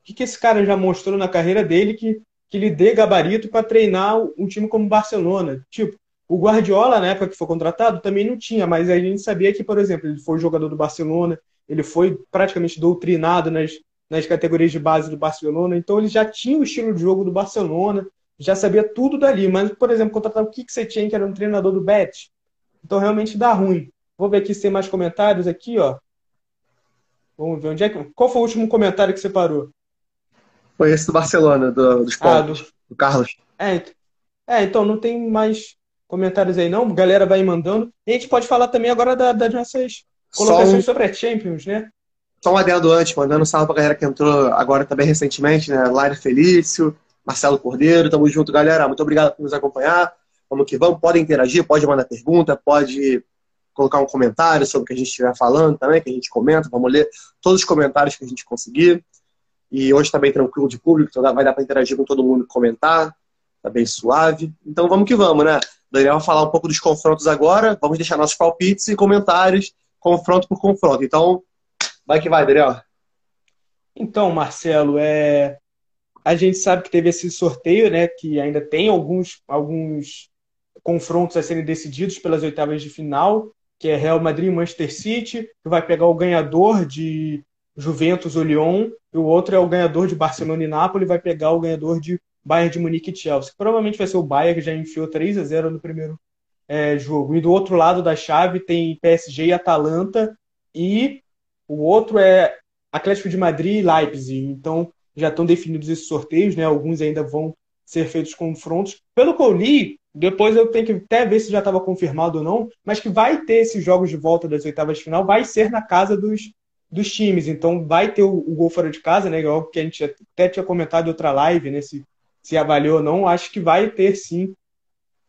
que, que esse cara já mostrou na carreira dele que, que lhe dê gabarito para treinar um time como o Barcelona? Tipo, o Guardiola, na época que foi contratado, também não tinha, mas a gente sabia que, por exemplo, ele foi jogador do Barcelona, ele foi praticamente doutrinado nas, nas categorias de base do Barcelona, então ele já tinha o estilo de jogo do Barcelona, já sabia tudo dali. Mas, por exemplo, contratar o Kik Setien, que era um treinador do Betis, então realmente dá ruim. Vou ver aqui se tem mais comentários aqui, ó. Vamos ver onde é que. Qual foi o último comentário que você parou? Foi esse do Barcelona, do, dos ah, do... do Carlos. É, é, então não tem mais comentários aí não, galera vai mandando. E a gente pode falar também agora da, das nossas colocações um... sobre a Champions, né? Só um adendo antes, mandando um salve pra galera que entrou agora também recentemente, né? Laire Felício, Marcelo Cordeiro, tamo junto, galera. Muito obrigado por nos acompanhar. Vamos que vamos, podem interagir, pode mandar pergunta, pode colocar um comentário sobre o que a gente estiver falando também, que a gente comenta. Vamos ler todos os comentários que a gente conseguir. E hoje está bem tranquilo de público, então vai dar para interagir com todo mundo comentar. Tá bem suave. Então vamos que vamos, né? Daniel vai falar um pouco dos confrontos agora. Vamos deixar nossos palpites e comentários, confronto por confronto. Então, vai que vai, Daniel. Então, Marcelo, é... a gente sabe que teve esse sorteio, né? Que ainda tem alguns, alguns confrontos a serem decididos pelas oitavas de final, que é Real Madrid e Manchester City, que vai pegar o ganhador de Juventus ou Lyon, e o outro é o ganhador de Barcelona e Nápoles, vai pegar o ganhador de Bayern de Munique e Chelsea. Provavelmente vai ser o Bayern, que já enfiou 3 a 0 no primeiro é, jogo. E do outro lado da chave tem PSG e Atalanta, e o outro é Atlético de Madrid e Leipzig. Então já estão definidos esses sorteios, né? Alguns ainda vão ser feitos confrontos. Pelo que eu li, depois eu tenho que até ver se já estava confirmado ou não, mas que vai ter esses jogos de volta das oitavas de final, vai ser na casa dos, dos times. Então vai ter o, o gol fora de casa, né? Igual que a gente até tinha comentado em outra live, né? Se, se avaliou ou não, acho que vai ter sim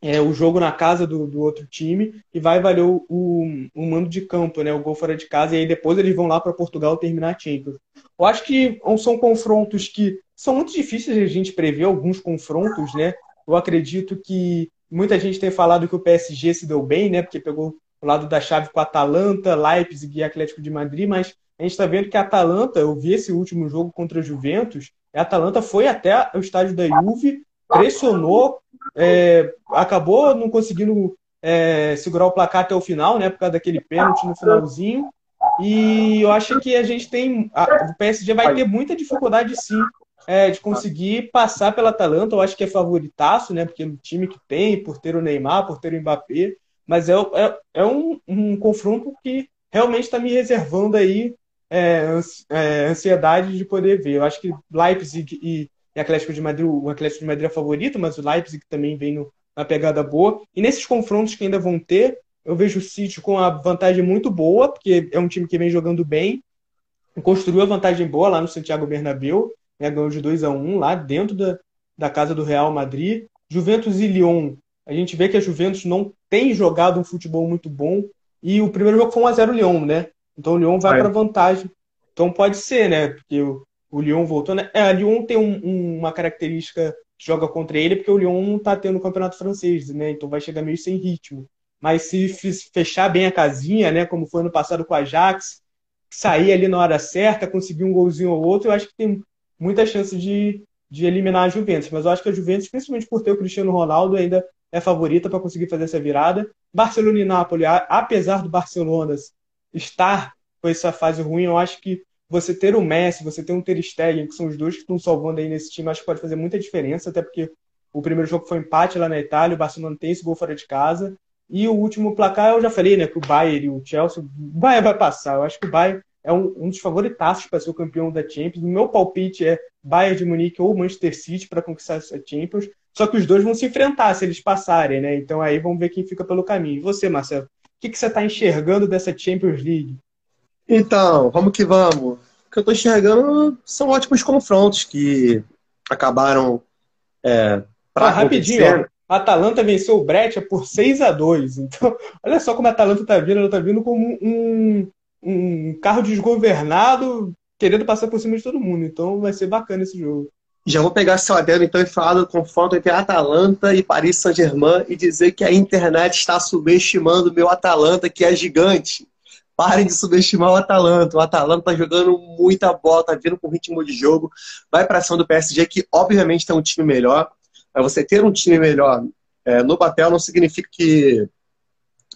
é, o jogo na casa do, do outro time e vai valer o, o, o, mando de campo, né? O gol fora de casa, e aí depois eles vão lá para Portugal terminar a Champions. Eu acho que são confrontos que são muito difíceis de a gente prever, alguns confrontos, né? Eu acredito que Muita gente tem falado que o PSG se deu bem, né? Porque pegou o lado da chave com Atalanta, Leipzig e Atlético de Madrid, mas a gente está vendo que a Atalanta, eu vi esse último jogo contra a Juventus, a Atalanta foi até o estádio da Juve, pressionou, é, acabou não conseguindo é, segurar o placar até o final, né? Por causa daquele pênalti no finalzinho. E eu acho que a gente tem. A, o PSG vai ter muita dificuldade sim é, de conseguir passar pela Atalanta. Eu acho que é favoritaço, né? Porque o time que tem, por ter o Neymar, por ter o Mbappé. Mas é, é, é um, um confronto que realmente está me reservando aí é, é, ansiedade de poder ver. Eu acho que Leipzig e, e Atlético de Madrid, o Atlético de Madrid é favorito, mas o Leipzig também vem no, na pegada boa. E nesses confrontos que ainda vão ter, eu vejo o City com a vantagem muito boa, porque é um time que vem jogando bem, construiu a vantagem boa lá no Santiago Bernabéu né, ganhou de 2 a 1 lá dentro da, da casa do Real Madrid. Juventus e Lyon, a gente vê que a Juventus não tem jogado um futebol muito bom. E o primeiro jogo foi 1x0 Lyon, né? Então o Lyon vai para vantagem. Então pode ser, né? Porque o, o Lyon voltou. Né? É, o Lyon tem um, um, uma característica que joga contra ele, porque o Lyon não tá tendo o campeonato francês, né? Então vai chegar meio sem ritmo. Mas se fechar bem a casinha, né? Como foi ano passado com a Ajax, sair ali na hora certa, conseguir um golzinho ou outro, eu acho que tem muita chance de, de eliminar a Juventus. Mas eu acho que a Juventus, principalmente por ter o Cristiano Ronaldo, ainda é favorita para conseguir fazer essa virada. Barcelona e Nápoles, apesar do Barcelona estar com essa fase ruim, eu acho que você ter o Messi, você ter um Ter Stegen, que são os dois que estão salvando aí nesse time, acho que pode fazer muita diferença, até porque o primeiro jogo foi empate lá na Itália, o Barcelona tem esse gol fora de casa. E o último placar, eu já falei, né, que o Bayern e o Chelsea, o Bayern vai passar. Eu acho que o Bayern é um, um dos favoritaços para ser o campeão da Champions. O meu palpite é Bayern de Munique ou Manchester City para conquistar essa Champions. Só que os dois vão se enfrentar se eles passarem, né? Então aí vamos ver quem fica pelo caminho. E você, Marcelo, o que, que você está enxergando dessa Champions League? Então, vamos que vamos. O que eu estou enxergando são ótimos confrontos que acabaram é, para ah, rapidinho, ó, a Atalanta venceu o Breccia por 6 a 2 [laughs] Então, olha só como a Atalanta está vindo. Ela está vindo como um, um carro desgovernado querendo passar por cima de todo mundo. Então vai ser bacana esse jogo. Já vou pegar seu adendo então e falar do confronto entre Atalanta e Paris Saint-Germain e dizer que a internet está subestimando o meu Atalanta, que é gigante. Parem de subestimar o Atalanta. O Atalanta está jogando muita bola, está vindo com ritmo de jogo. Vai para cima do PSG, que obviamente tem um time melhor. Mas você ter um time melhor é, no papel não significa que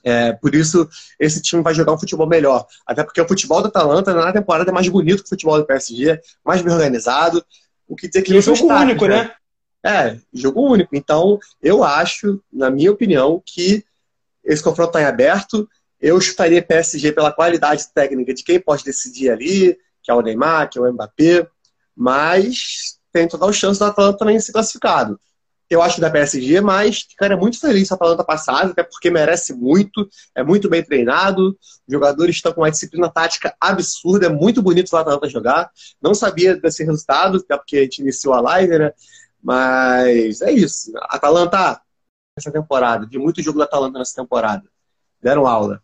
é, por isso, esse time vai jogar um futebol melhor. Até porque o futebol do Atalanta na temporada é mais bonito que o futebol do PSG, mais bem organizado. O que dizer que e jogo único, né? né? É, jogo único. Então, eu acho, na minha opinião, que esse confronto está em aberto. Eu chutaria PSG pela qualidade técnica de quem pode decidir ali, que é o Neymar, que é o Mbappé. Mas tem total chance do Atalanta também ser classificado. Eu acho da PSG, mas ficaria muito feliz se a Atalanta passasse, até porque merece muito, é muito bem treinado, os jogadores estão com uma disciplina tática absurda, é muito bonito o Atalanta jogar. Não sabia desse resultado, até porque a gente iniciou a live, né? Mas é isso. Atalanta, essa temporada, vi muito jogo da Atalanta nessa temporada. Deram aula.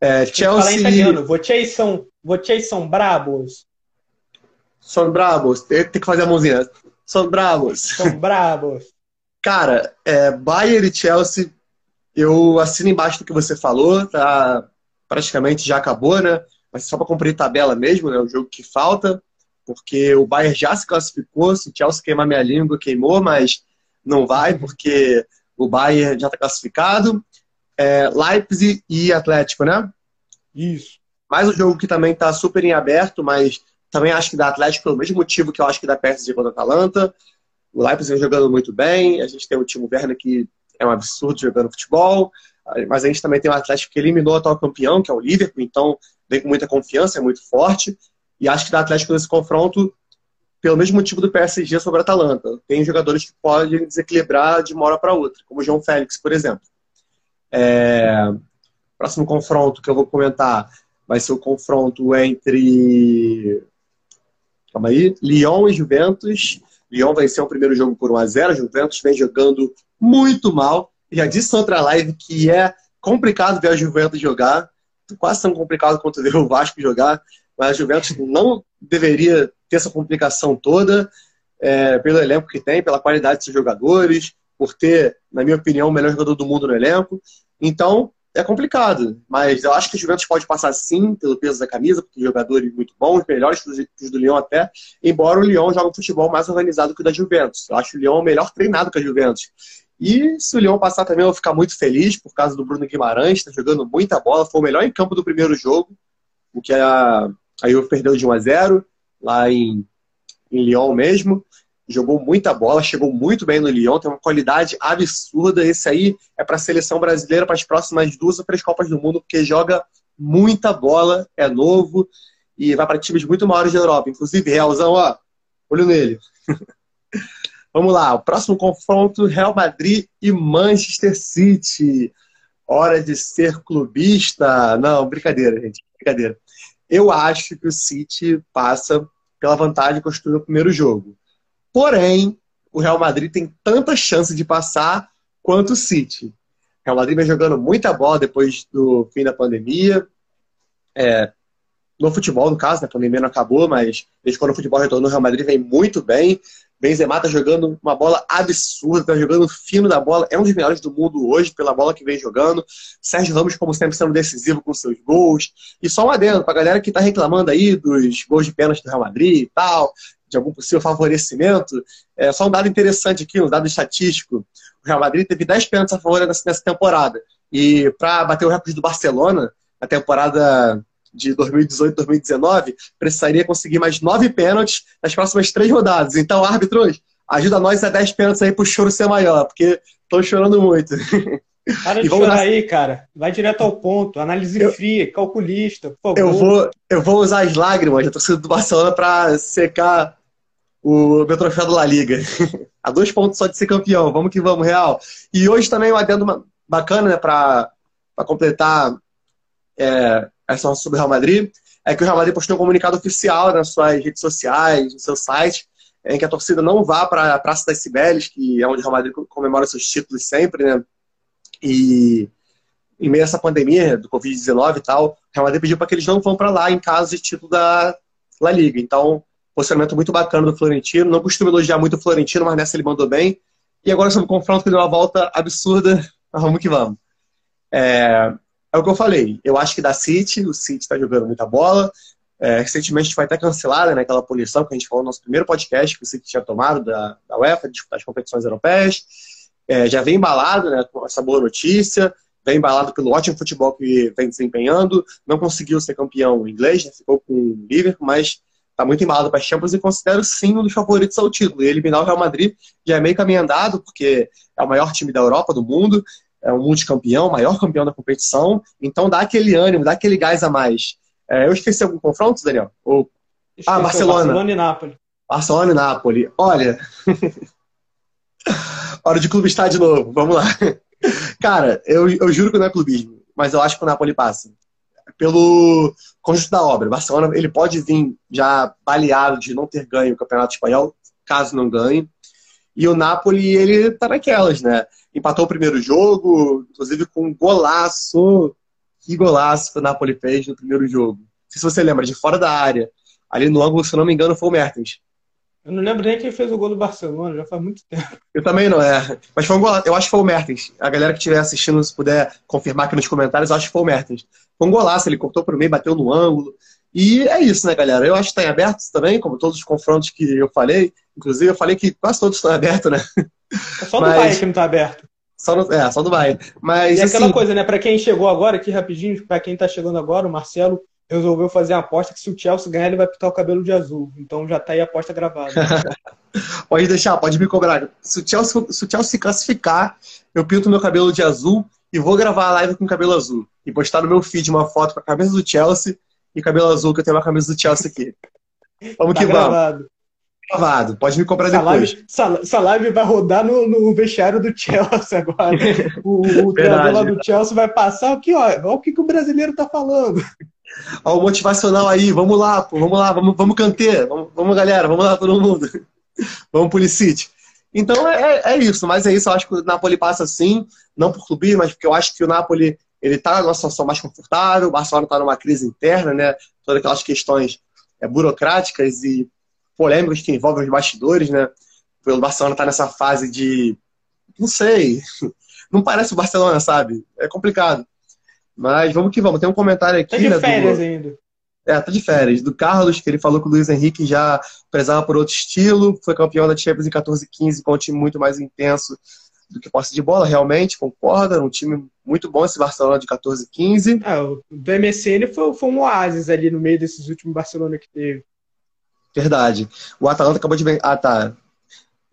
É, Chelsea. Falar italiano, vocês são, vocês são brabos. São brabos. Tem, que fazer a mãozinha. São brabos. São brabos. [laughs] Cara, é, Bayern e Chelsea, eu assino embaixo do que você falou, tá? Praticamente já acabou, né? Mas só para cumprir tabela mesmo, né? O jogo que falta, porque o Bayern já se classificou. Se o Chelsea queimar minha língua, queimou, mas não vai, porque o Bayern já está classificado é, Leipzig e Atlético, né? Isso. Mais um jogo que também está super em aberto, mas também acho que da Atlético pelo mesmo motivo que eu acho que da PSG contra a Atalanta. O Leipzig jogando muito bem. A gente tem o Timo Werner que é um absurdo jogando futebol. Mas a gente também tem o Atlético que eliminou o atual campeão, que é o Liverpool. Então vem com muita confiança, é muito forte. E acho que da Atlético nesse confronto, pelo mesmo motivo do PSG sobre a Atalanta. Tem jogadores que podem desequilibrar de uma hora para outra, como o João Félix, por exemplo. É, próximo confronto que eu vou comentar vai ser o confronto entre. Calma aí. Lyon e Juventus. Lyon venceu o primeiro jogo por 1x0. Juventus vem jogando muito mal. Já disse outra live que é complicado ver a Juventus jogar. Quase tão complicado quanto ver o Vasco jogar. Mas a Juventus não deveria ter essa complicação toda. É, pelo elenco que tem, pela qualidade de seus jogadores, por ter, na minha opinião, o melhor jogador do mundo no elenco. Então, é complicado. Mas eu acho que o Juventus pode passar sim pelo peso da camisa, porque jogadores muito bons, melhores que os do Lyon até, embora o Lyon jogue um futebol mais organizado que o da Juventus. Eu acho o Lyon melhor treinado que a Juventus. E se o Lyon passar também, eu vou ficar muito feliz por causa do Bruno Guimarães, está jogando muita bola, foi o melhor em campo do primeiro jogo, o que a, a Juve perdeu de 1 a 0 lá em, em Lyon mesmo jogou muita bola, chegou muito bem no Lyon, tem uma qualidade absurda. Esse aí é para a seleção brasileira para as próximas duas ou três Copas do Mundo, porque joga muita bola, é novo e vai para times muito maiores da Europa. Inclusive, Realzão, ó, olho nele. [laughs] Vamos lá, o próximo confronto: Real Madrid e Manchester City. Hora de ser clubista. Não, brincadeira, gente, brincadeira. Eu acho que o City passa pela vantagem que construiu no primeiro jogo. Porém, o Real Madrid tem tanta chance de passar quanto o City. O Real Madrid vem jogando muita bola depois do fim da pandemia. É, no futebol, no caso, né? a pandemia não acabou, mas desde quando o futebol retornou, o Real Madrid vem muito bem. Benzema tá jogando uma bola absurda, tá jogando fino da bola, é um dos melhores do mundo hoje pela bola que vem jogando. Sérgio Ramos, como sempre, sendo decisivo com seus gols. E só um adendo pra galera que tá reclamando aí dos gols de pênalti do Real Madrid e tal de algum possível favorecimento. É só um dado interessante aqui, um dado estatístico. O Real Madrid teve 10 pênaltis a favor nessa temporada. E para bater o recorde do Barcelona, na temporada de 2018-2019, precisaria conseguir mais 9 pênaltis nas próximas três rodadas. Então, árbitros, ajuda nós a 10 pênaltis aí para o choro ser maior, porque estão chorando muito. [laughs] Para de chorar aí, cara. Vai direto ao ponto. Análise eu, fria, calculista, por favor. Eu vou, eu vou usar as lágrimas da torcida do Barcelona para secar o meu troféu da La Liga. [laughs] a dois pontos só de ser campeão. Vamos que vamos, Real. E hoje também um adendo bacana né, para completar é, essa sobre o Real Madrid. É que o Real Madrid postou um comunicado oficial nas suas redes sociais, no seu site, em que a torcida não vá para a Praça das Cibeles, que é onde o Real Madrid comemora seus títulos sempre, né? E em meio a essa pandemia do Covid-19 e tal, o Real Madrid pediu para que eles não vão para lá em caso de título da La Liga. Então, posicionamento muito bacana do Florentino. Não costumo elogiar muito o Florentino, mas nessa ele mandou bem. E agora sobre o confronto que deu uma volta absurda, [laughs] vamos que vamos. É, é o que eu falei. Eu acho que da City, o City está jogando muita bola. É, recentemente foi até cancelada né, aquela punição que a gente falou no nosso primeiro podcast que o City tinha tomado da, da UEFA, de disputar as competições europeias. É, já vem embalado né, com essa boa notícia, vem embalado pelo ótimo futebol que vem desempenhando. Não conseguiu ser campeão inglês, né, ficou com o Liverpool, mas está muito embalado para as Champions e considero sim um dos favoritos ao título. E eliminar o Real Madrid já é meio caminho andado, porque é o maior time da Europa, do mundo, é um multicampeão, maior campeão da competição, então dá aquele ânimo, dá aquele gás a mais. É, eu esqueci algum confronto, Daniel? Ou... ah, Barcelona. Barcelona e Nápoles. Barcelona e Napoli. Olha. [laughs] Hora de clube estar de novo. Vamos lá. [laughs] Cara, eu, eu juro que não é clubismo, mas eu acho que o Napoli passa. Pelo conjunto da obra. Barcelona, ele pode vir já baleado de não ter ganho o Campeonato Espanhol, caso não ganhe. E o Napoli, ele tá naquelas, né? Empatou o primeiro jogo, inclusive com um golaço. Que golaço que o Napoli fez no primeiro jogo. Não sei se você lembra, de fora da área. Ali no ângulo, se não me engano, foi o Mertens. Eu não lembro nem quem fez o gol do Barcelona, já faz muito tempo. Eu também não, é. Mas foi um golaço. Eu acho que foi o Mertens. A galera que estiver assistindo, se puder confirmar aqui nos comentários, eu acho que foi o Mertens. Foi um golaço, ele cortou pro meio, bateu no ângulo. E é isso, né, galera? Eu acho que está em aberto também, como todos os confrontos que eu falei. Inclusive, eu falei que quase todos estão abertos, né? É só Mas... do Bahia que não está aberto. Só no... É, só do Bahia. Mas, e assim... aquela coisa, né? Para quem chegou agora, aqui rapidinho, para quem está chegando agora, o Marcelo resolveu fazer a aposta que se o Chelsea ganhar, ele vai pintar o cabelo de azul. Então já tá aí a aposta gravada. [laughs] pode deixar, pode me cobrar. Se o, Chelsea, se o Chelsea se classificar, eu pinto meu cabelo de azul e vou gravar a live com cabelo azul. E postar no meu feed uma foto com a camisa do Chelsea e cabelo azul, que eu tenho uma camisa do Chelsea aqui. Vamos tá que gravado. vamos. Gravado. Pode me comprar essa depois. Live, essa, essa, live vai rodar no, no vestiário do Chelsea agora. O, o [laughs] treinador lá do Chelsea vai passar aqui, ó. Olha o que, que o brasileiro tá falando. Olha o motivacional aí, vamos lá, pô, vamos lá, vamos, vamos canter, vamos, vamos galera, vamos lá todo mundo. [laughs] vamos Pulisic. Então é, é, isso, mas é isso, eu acho que o Napoli passa sim, não por clube, mas porque eu acho que o Napoli ele está numa situação mais confortável, o Barcelona está numa crise interna, né? Todas aquelas questões é, burocráticas e polêmicas que envolvem os bastidores, né? O Barcelona está nessa fase de. Não sei. [laughs] Não parece o Barcelona, sabe? É complicado. Mas vamos que vamos. Tem um comentário aqui. Tá de né, férias do... ainda. É, tá de férias. Do Carlos, que ele falou que o Luiz Henrique já prezava por outro estilo, foi campeão da Champions em 14 15 com um time muito mais intenso do que posse de bola, realmente, concorda. Um time muito bom esse Barcelona de 14 15 é, o do MSN foi, foi um oásis ali no meio desses últimos Barcelona que teve. Verdade. O Atalanta acabou de. Ah, tá.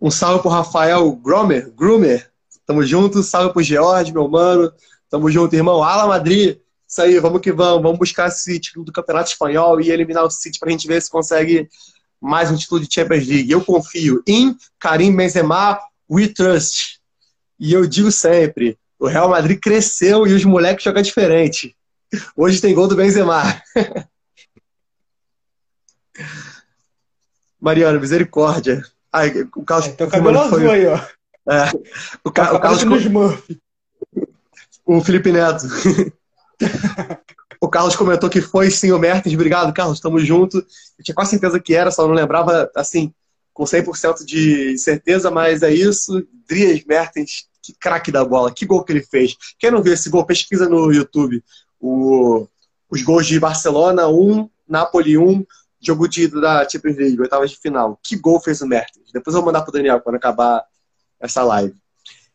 Um salve pro Rafael Gromer. Grumer. Tamo junto. Salve pro George, meu mano. Tamo junto, irmão. Ala Madrid. Isso aí, vamos que vamos. Vamos buscar esse título do Campeonato Espanhol e eliminar o City pra gente ver se consegue mais um título de Champions League. Eu confio em Karim Benzema, we trust. E eu digo sempre, o Real Madrid cresceu e os moleques jogam diferente. Hoje tem gol do Benzema. [laughs] Mariano, misericórdia. Ai, o Carlos. É, teu cabelo azul foi... aí, ó. É, o, Ca... o Carlos. O Felipe Neto. [laughs] o Carlos comentou que foi sim o Mertens. Obrigado, Carlos. Estamos juntos. Eu tinha quase certeza que era, só não lembrava, assim, com 100% de certeza, mas é isso. Drias Mertens, que craque da bola. Que gol que ele fez. Quem não viu esse gol, pesquisa no YouTube. O, os gols de Barcelona 1, Napoli 1, jogo de da Champions League, oitavas de final. Que gol fez o Mertens. Depois eu vou mandar pro Daniel quando acabar essa live.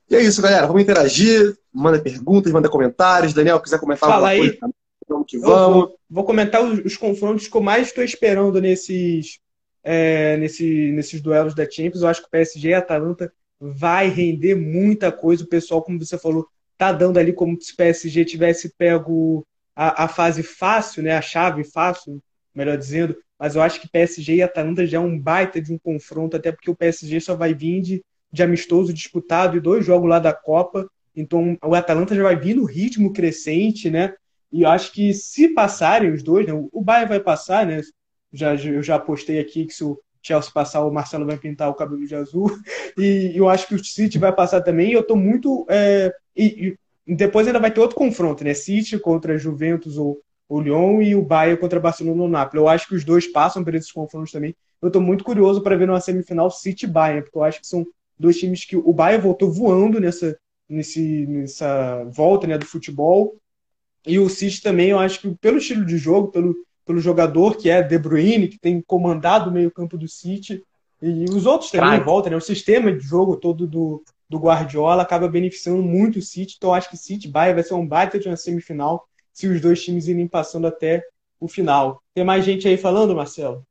E é isso, galera. Vamos interagir, manda perguntas, manda comentários. Daniel, quiser comentar Fala aí. Coisa, vamos que vamos. Vou, vou, comentar os, os, confrontos que eu mais estou esperando nesses, é, nesse, nesses duelos da Champions. Eu acho que o PSG e a Atalanta vai render muita coisa. O pessoal, como você falou, tá dando ali como se o PSG tivesse pego a, a fase fácil, né? A chave fácil, melhor dizendo. Mas eu acho que PSG e Atalanta já é um baita de um confronto, até porque o PSG só vai vir de de amistoso disputado e dois jogos lá da Copa. Então o Atalanta já vai vir no ritmo crescente, né? E eu acho que se passarem os dois, né? o Bayern vai passar, né? Já, eu já postei aqui que se o Chelsea passar, o Marcelo vai pintar o cabelo de azul. E eu acho que o City vai passar também. E eu tô muito. É... E, e, depois ainda vai ter outro confronto, né? City contra Juventus ou, o Lyon e o Bayern contra Barcelona ou Napoli. Eu acho que os dois passam por esses confrontos também. Eu estou muito curioso para ver numa semifinal City Bayern, porque eu acho que são dois times que o Bayern voltou voando nessa, nesse, nessa volta né, do futebol. E o City também, eu acho que pelo estilo de jogo, pelo, pelo jogador que é De Bruyne, que tem comandado o meio-campo do City, e os outros também em volta, né? O sistema de jogo todo do, do Guardiola acaba beneficiando muito o City. Então, acho que City Bayern vai ser um baita de uma semifinal se os dois times irem passando até o final. Tem mais gente aí falando, Marcelo?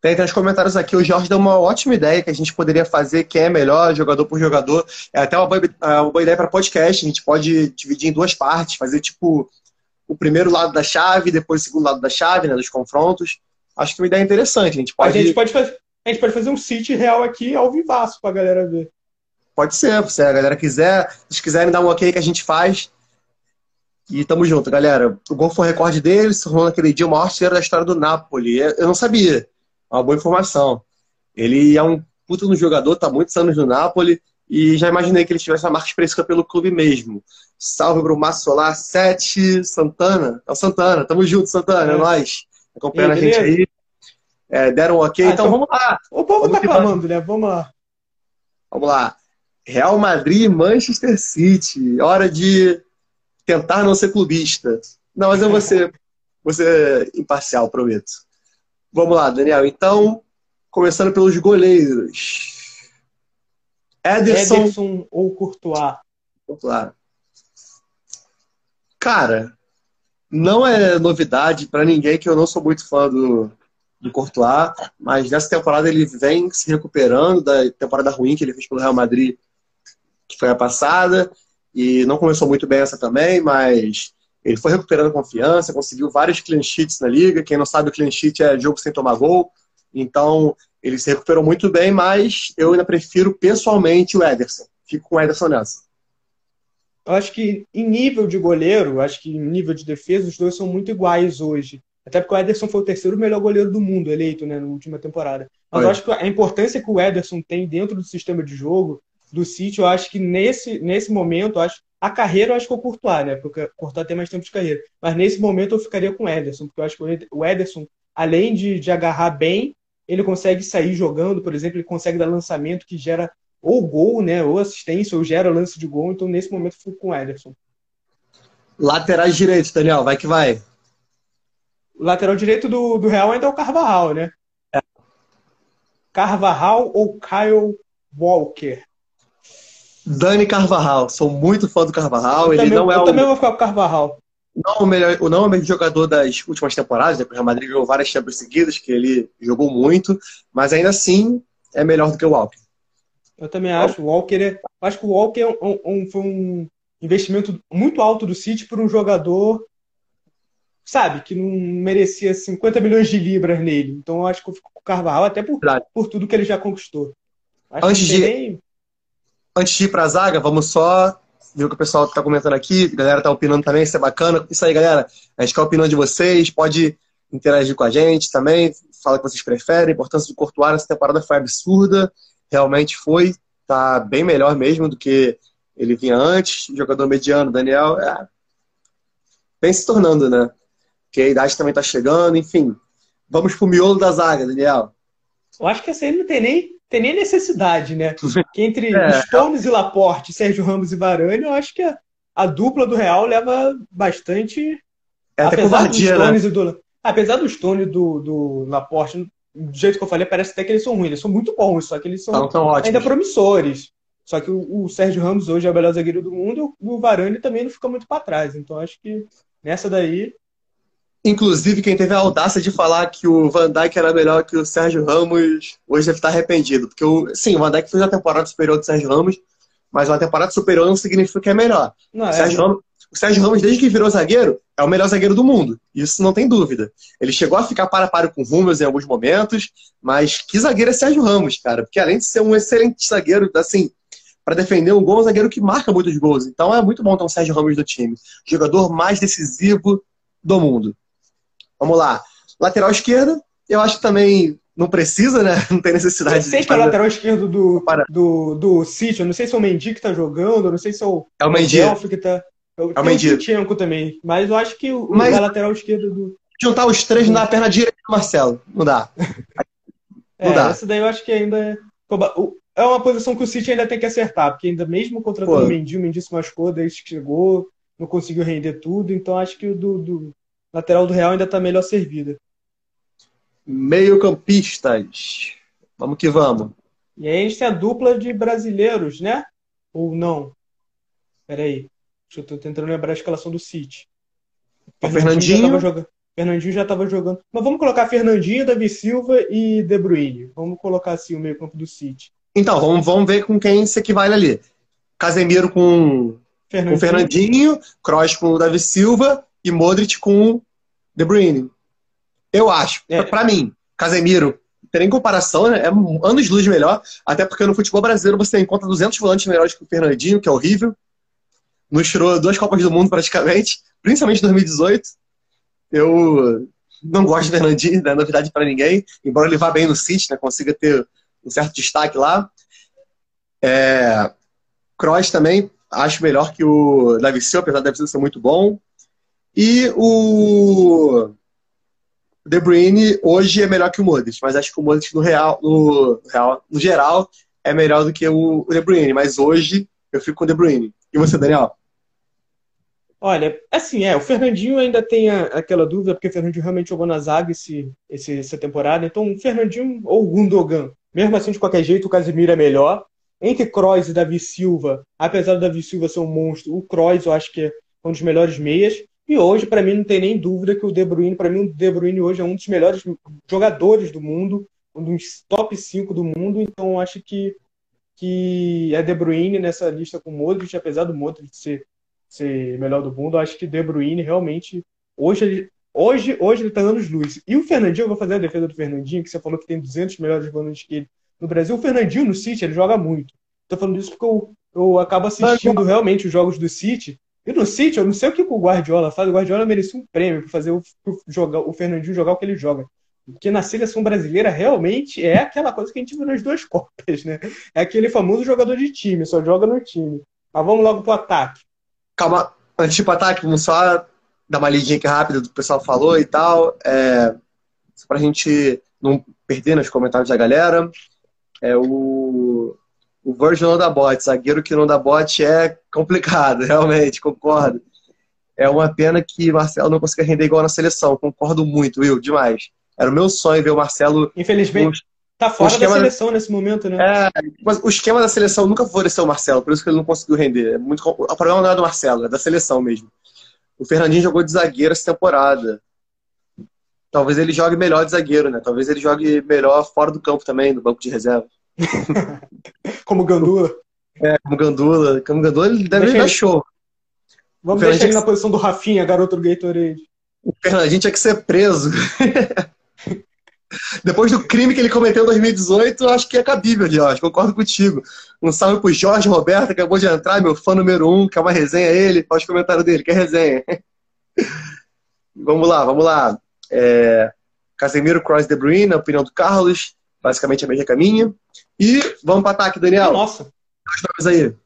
Tem, tem nos comentários aqui, o Jorge deu uma ótima ideia que a gente poderia fazer, quem é melhor, jogador por jogador. É até uma boa, é uma boa ideia para podcast, a gente pode dividir em duas partes, fazer tipo o primeiro lado da chave, depois o segundo lado da chave, né, dos confrontos. Acho que uma ideia interessante. A gente pode, a gente pode, fazer, A gente pode fazer um City real aqui ao vivaço pra galera ver. Pode ser, se a galera quiser. Se quiserem dar um ok que a gente faz. E tamo junto, galera. O gol foi o recorde dele, se tornou naquele dia o maior artilheiro da história do Napoli. Eu não sabia. É uma boa informação. Ele é um puta no jogador, tá muitos anos no Napoli. E já imaginei que ele tivesse uma marca expressiva pelo clube mesmo. Salve pro Márcio Solar 7, Santana. É o Santana, tamo junto, Santana, é, é nóis. Acompanhando a gente aí. É, deram um ok, ah, então, então, vamos lá. O povo vamos tá clamando, né? Vamos lá. Vamos lá. Real Madrid Manchester City. Hora de tentar não ser clubista. Não, mas eu vou ser, vou ser imparcial, prometo. Vamos lá, Daniel. Então, começando pelos goleiros. Ederson, Ederson ou Courtois? Claro. Cara, não é novidade para ninguém que eu não sou muito fã do, do Courtois, mas nessa temporada ele vem se recuperando da temporada ruim que ele fez pelo Real Madrid, que foi a passada, e não começou muito bem essa também, mas ele foi recuperando confiança, conseguiu vários clean sheets na liga. Quem não sabe, o clean sheet é jogo sem tomar gol. Então, ele se recuperou muito bem, mas eu ainda prefiro pessoalmente o Ederson. Fico com o Ederson nessa. Eu acho que em nível de goleiro, acho que em nível de defesa, os dois são muito iguais hoje. Até porque o Ederson foi o terceiro melhor goleiro do mundo eleito né, na última temporada. Mas eu acho que a importância que o Ederson tem dentro do sistema de jogo do City, eu acho que nesse, nesse momento, acho a carreira eu acho que eu Courtois, né? Porque o Courtois tem mais tempo de carreira. Mas nesse momento eu ficaria com o Ederson, porque eu acho que o Ederson, além de, de agarrar bem, ele consegue sair jogando, por exemplo, ele consegue dar lançamento que gera ou gol, né? Ou assistência, ou gera lance de gol. Então, nesse momento, fui com o Ederson. Laterais direitos, Daniel, vai que vai. O lateral direito do, do Real ainda é o Carvajal, né? É. Carvajal ou Kyle Walker? Dani Carvajal. Sou muito fã do Carvajal. Eu ele também, não é eu o... também vou ficar com o Carvajal. Não o melhor, não o melhor jogador das últimas temporadas, né? Porque o Real Madrid jogou várias Champions seguidas, que ele jogou muito, mas ainda assim é melhor do que o Walker. Eu também acho. O Walker é, acho que o Walker é um, um, foi um investimento muito alto do City por um jogador, sabe, que não merecia 50 milhões de libras nele. Então eu acho que eu fico com o Carvajal, até por, por tudo que ele já conquistou. Acho Antes de... Nem antes de ir para a zaga, vamos só ver o que o pessoal está comentando aqui. A galera está opinando também, isso é bacana. Isso aí, galera. A gente quer a opinião de vocês. Pode interagir com a gente também. Fala o que vocês preferem. A importância do Courtois nessa temporada foi absurda. Realmente foi. Tá bem melhor mesmo do que ele vinha antes. Jogador mediano, Daniel, é, vem se tornando, né? Porque a idade também está chegando. Enfim, vamos pro miolo da zaga, Daniel. Eu acho que essa aí não tem nem tem nem necessidade, né? [laughs] Que entre é. Stones e Laporte, Sérgio Ramos e Varane, eu acho que a, a dupla do Real leva bastante. É apesar dos Stones né? e do. Apesar do Stones e do, do Laporte, do jeito que eu falei, parece até que eles são ruins. Eles são muito bons, só que eles são ainda promissores. Só que o, o, Sérgio Ramos hoje é o melhor zagueiro do mundo, o Varane também não fica muito para trás. Então acho que nessa daí Inclusive, quem teve a audácia de falar que o Van Dijk era melhor que o Sérgio Ramos, hoje deve estar arrependido. Porque, o, sim, o Van Dijk fez uma temporada superior do Sérgio Ramos, mas uma temporada superior não significa que é melhor. Não, o, é. Sérgio Ramos, o Sérgio Ramos, desde que virou zagueiro, é o melhor zagueiro do mundo. Isso não tem dúvida. Ele chegou a ficar para para com o Ramos em alguns momentos, mas que zagueiro é Sérgio Ramos, cara? Porque além de ser um excelente zagueiro, assim, para defender um gol, é um zagueiro que marca muitos gols. Então é muito bom ter um Sérgio Ramos do time. Jogador mais decisivo do mundo. Vamos lá. Lateral esquerda, eu acho que também não precisa, né? [laughs] Não tem necessidade. Eu sei que é o lateral esquerdo do, do, do City. Eu não sei se é o Mendy que tá jogando, eu não sei se é o, é o Mendy. que tá. Eu, é o Mendy. o também. Mas eu acho que o, Mas, o lateral esquerdo do. Juntar os três na perna direita do Marcelo. Não dá. [laughs] Não é, dá. Essa daí eu acho que ainda é. É uma posição que o City ainda tem que acertar, porque ainda mesmo contratando o Mendy, o Mendy se machucou desde que chegou, não conseguiu render tudo, então acho que o do, do, lateral do Real ainda está melhor servida. Meio-campistas. Vamos que vamos. E aí a gente tem a dupla de brasileiros, né? Ou não? Peraí. Eu estou tentando lembrar a escalação do City. O Fernandinho. Já jogando. Fernandinho já estava jogando. Mas vamos colocar Fernandinho, Davi Silva e De Bruyne. Vamos colocar assim o meio-campo do City. Então, vamos, vamos ver com quem se equivale ali. Casemiro com Fernandinho, com Fernandinho Kroos com o Davi Silva e Modric com De Bruyne. Eu acho, é. para mim, Casemiro tem nem comparação, né? É anos de luz melhor, até porque no futebol brasileiro você encontra 200 volantes melhores que o Fernandinho, que é horrível. Nos tirou duas Copas do Mundo praticamente, [laughs] principalmente em 2018. Eu não gosto do Fernandinho, não é novidade para ninguém, embora ele vá bem no City, né? Consiga ter um certo destaque lá. É... Kroos também acho melhor que o Davi Silva, apesar do Davi Silva ser muito bom. E o De Bruyne hoje é melhor que o Modric, mas acho que o Modric no real, no, real, no geral, é melhor do que o De Bruyne. Mas hoje eu fico com o De Bruyne. E você, Daniel? Olha, assim, é, o Fernandinho ainda tem a, aquela dúvida, porque o Fernandinho realmente jogou na zaga esse, esse, essa temporada, então o Fernandinho ou o Gundogan. Mesmo assim, de qualquer jeito, o Casemiro é melhor. Entre Kroos e Davi Silva, apesar do Davi Silva ser um monstro, o Kroos eu acho que é um dos melhores meias. E hoje, para mim, não tem nem dúvida que o De Bruyne, para mim, o De Bruyne hoje é um dos melhores jogadores do mundo, um dos top 5 do mundo. Então, acho que, que é De Bruyne nessa lista com o Modric, apesar do Modric ser, ser melhor do mundo. Acho que De Bruyne realmente, hoje ele, hoje, hoje ele tá dando luz. E o Fernandinho, eu vou fazer a defesa do Fernandinho, que você falou que tem 200 melhores volantes que ele no Brasil. O Fernandinho no City, ele joga muito. Tô falando isso porque eu, eu acabo assistindo realmente os jogos do City. E no City, eu não sei o que o Guardiola faz. O Guardiola merecia um prêmio para fazer o, jogar, o Fernandinho jogar o que ele joga. Porque na seleção brasileira realmente é aquela coisa que a gente viu nas duas [laughs] Copas, né? É aquele famoso jogador de time, só joga no time. Mas vamos logo pro ataque. Calma, antes de ir pro ataque, vamos só dar uma lidinha aqui rápida do que o pessoal falou e tal. É, pra gente não perder nos comentários da galera. É, o, o Virgil não dá bote, zagueiro que não dá bote é complicado, [laughs] realmente, concordo. É uma pena que Marcelo não consiga render igual na seleção, concordo muito, Will, demais. Era o meu sonho ver o Marcelo. Infelizmente, tá fora da seleção nesse momento, né? É, mas o esquema da seleção nunca favoreceu o Marcelo, por isso que ele não conseguiu render. É muito... O problema não é do Marcelo, é da seleção mesmo. O Fernandinho jogou de zagueiro essa temporada. Talvez ele jogue melhor de zagueiro, né? Talvez ele jogue melhor fora do campo também, no banco de reserva. [laughs] como Gandula. É, como Gandula. Como Gandula, ele deve deixar dar show. Vamos deixar ele na posição do Rafinha, garoto do Gatorade. O Fernandinho tinha que ser preso. [laughs] Depois do crime que ele cometeu em 2018, acho que é cabível, Jorge. Concordo contigo. Um salve pro Jorge Roberto, acabou de entrar, meu fã número um, que é uma resenha ele. Faz o comentário dele, que é resenha. [laughs] vamos lá, vamos lá. É... Casemiro, Cross, De Bruyne, opinião do Carlos. Basicamente a mesma caminho. E vamos para ataque, Daniel. Nossa. Dois nomes aí.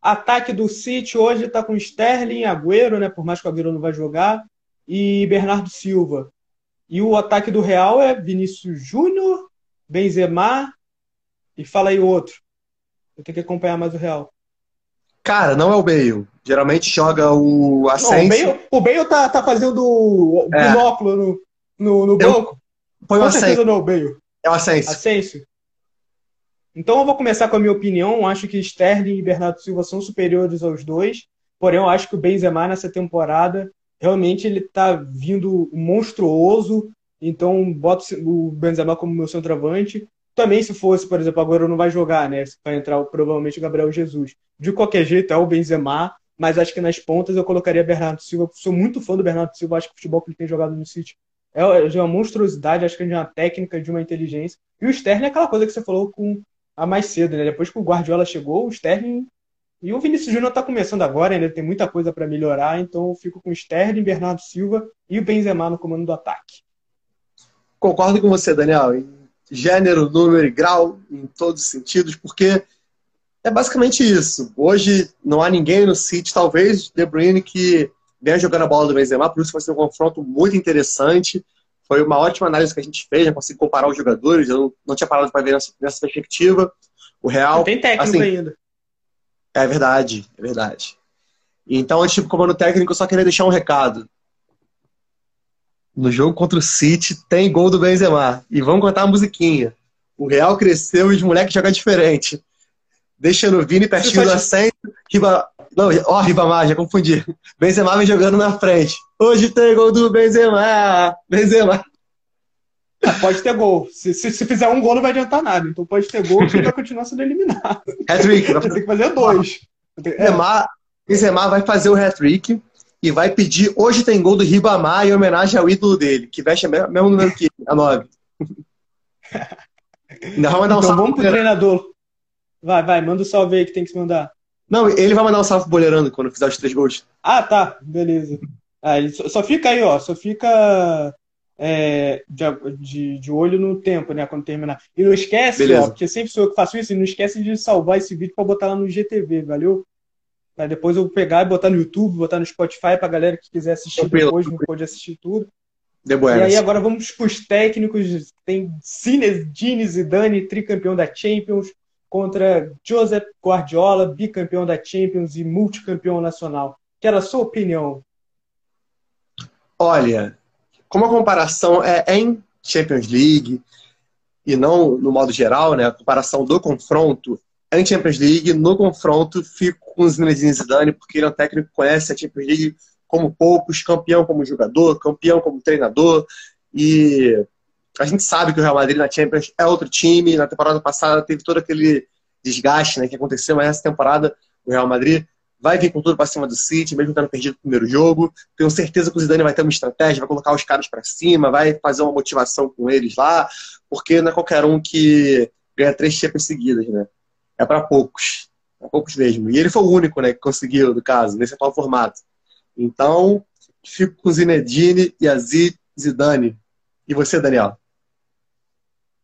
Ataque do City hoje está com Sterling, Agüero, né? Por mais que o Agüero não vai jogar, e Bernardo Silva. E o ataque do Real é Vinícius Júnior, Benzema e fala aí o outro. Eu tenho que acompanhar mais o Real. Cara, não é o Bale. Geralmente joga o Asensio. Não, o Bale, o Bale tá, tá fazendo o é. binóculo no, no, no banco. Põe o Asensio. não é o Bale. É o Asensio. Asensio. Então eu vou começar com a minha opinião. Acho que Sterling e Bernardo Silva são superiores aos dois. Porém, eu acho que o Benzema nessa temporada realmente ele está vindo monstruoso. Então boto o Benzema como meu centroavante. Também se fosse, por exemplo, agora não vai jogar, né? Vai entrar provavelmente o Gabriel Jesus. De qualquer jeito é o Benzema, mas acho que nas pontas eu colocaria Bernardo Silva. Sou muito fã do Bernardo Silva, acho que o futebol que ele tem jogado no City é de uma monstruosidade, acho que é de uma técnica, de uma inteligência. E o Sterling é aquela coisa que você falou com a mais cedo, né? Depois que o Guardiola chegou, o Sterling e o Vinícius Júnior está começando agora, ainda tem muita coisa para melhorar, então eu fico com o Sterling, Bernardo Silva e o Benzema no comando do ataque. Concordo com você, Daniel, em gênero, número e grau, em todos os sentidos, porque é basicamente isso. Hoje não há ninguém no City, talvez De Bruyne que venha jogando a bola do Benzema, por isso vai ser um confronto muito interessante. Foi uma ótima análise que a gente fez, já consegui comparar os jogadores, eu não, não tinha parado para ver nessa, nessa, perspectiva. O Real. Tem técnico assim, ainda. É verdade, é verdade. Então, antes de comando técnico, eu só queria deixar um recado. No jogo contra o City tem gol do Benzema. E vamos contar a musiquinha. O Real cresceu e os moleques jogam diferente. Deixa no Vini pertinho do assento. Riba... Não, ó, Ribamar, já confundi. Benzema vem jogando na frente. Hoje tem gol do Benzema. Benzema. É, pode ter gol. Se, se, se, fizer um gol, não vai adiantar nada. Então pode ter gol que vai continuar sendo eliminado. Hat-trick. Vai ter que fazer dois. Benzema, Benzema vai fazer o hat-trick e vai pedir hoje tem gol do Ribamar em homenagem ao ídolo dele, que veste o mesmo número que a 9. Não, um então, vamos pro treinador. Vai, vai, manda um salve aí que tem que se mandar. Não, ele vai mandar um salve pro Boleirando quando fizer os três gols. Ah, tá, beleza. Ah, só, só fica aí, ó, só fica é, de, de, de, olho no tempo, né? Quando terminar. E não esquece, Beleza. ó, porque sempre sou eu que faço isso, e não esquece de salvar esse vídeo para botar lá no GTV, valeu? Pra depois eu pegar e botar no YouTube, botar no Spotify pra galera que quiser assistir depois, não pode assistir tudo. De e aí agora vamos pros técnicos. Tem Zinedine Zidane, tricampeão da Champions, contra Joseph Guardiola, bicampeão da Champions e multicampeão nacional. Quero a sua opinião. Olha, como a comparação é em Champions League e não no modo geral, né? A comparação do confronto é em Champions League, no confronto fico com Zinedine Zidane porque ele é um técnico que conhece a Champions League como poucos, campeão como jogador, campeão como treinador e a gente sabe que o Real Madrid na Champions é outro time. Na temporada passada teve todo aquele desgaste né, que aconteceu, mas essa temporada o Real Madrid vai vir com tudo para cima do City, mesmo tendo perdido o primeiro jogo. Tenho certeza que o Zidane vai ter uma estratégia, vai colocar os caras para cima, vai fazer uma motivação com eles lá, porque não é qualquer um que ganha três Champions seguidas, né? É para poucos, para poucos mesmo. E ele foi o único, né, que conseguiu, no caso, nesse atual formato. Então, fico com o Zinedine a Zidane. E você, Daniel?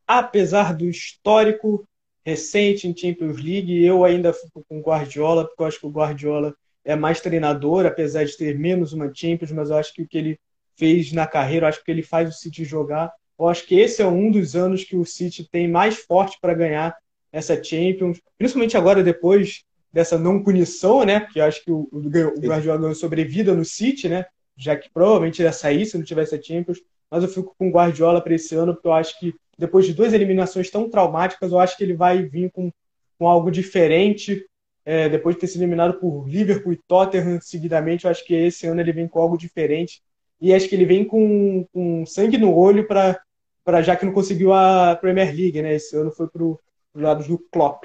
Apesar do histórico recente em Champions League. Eu ainda fico com o Guardiola, porque eu acho que o Guardiola é mais treinador, apesar de ter menos uma Champions, mas eu acho que o que ele fez na carreira, eu acho que ele faz o City jogar. Eu acho que esse é um dos anos que o City tem mais forte para ganhar essa Champions, principalmente agora depois dessa não punição, né? Que eu acho que o, o Guardiola ganhou sobrevida no City, né? Já que provavelmente ia sair se não tivesse a Champions. Mas eu fico com o Guardiola para esse ano, porque eu acho que depois de duas eliminações tão traumáticas, eu acho que ele vai vir com, com algo diferente. É, depois de ter sido eliminado por Liverpool e Tottenham seguidamente, eu acho que esse ano ele vem com algo diferente. E acho que ele vem com, com sangue no olho para já que não conseguiu a Premier League, né? Esse ano foi para o lado do Klopp.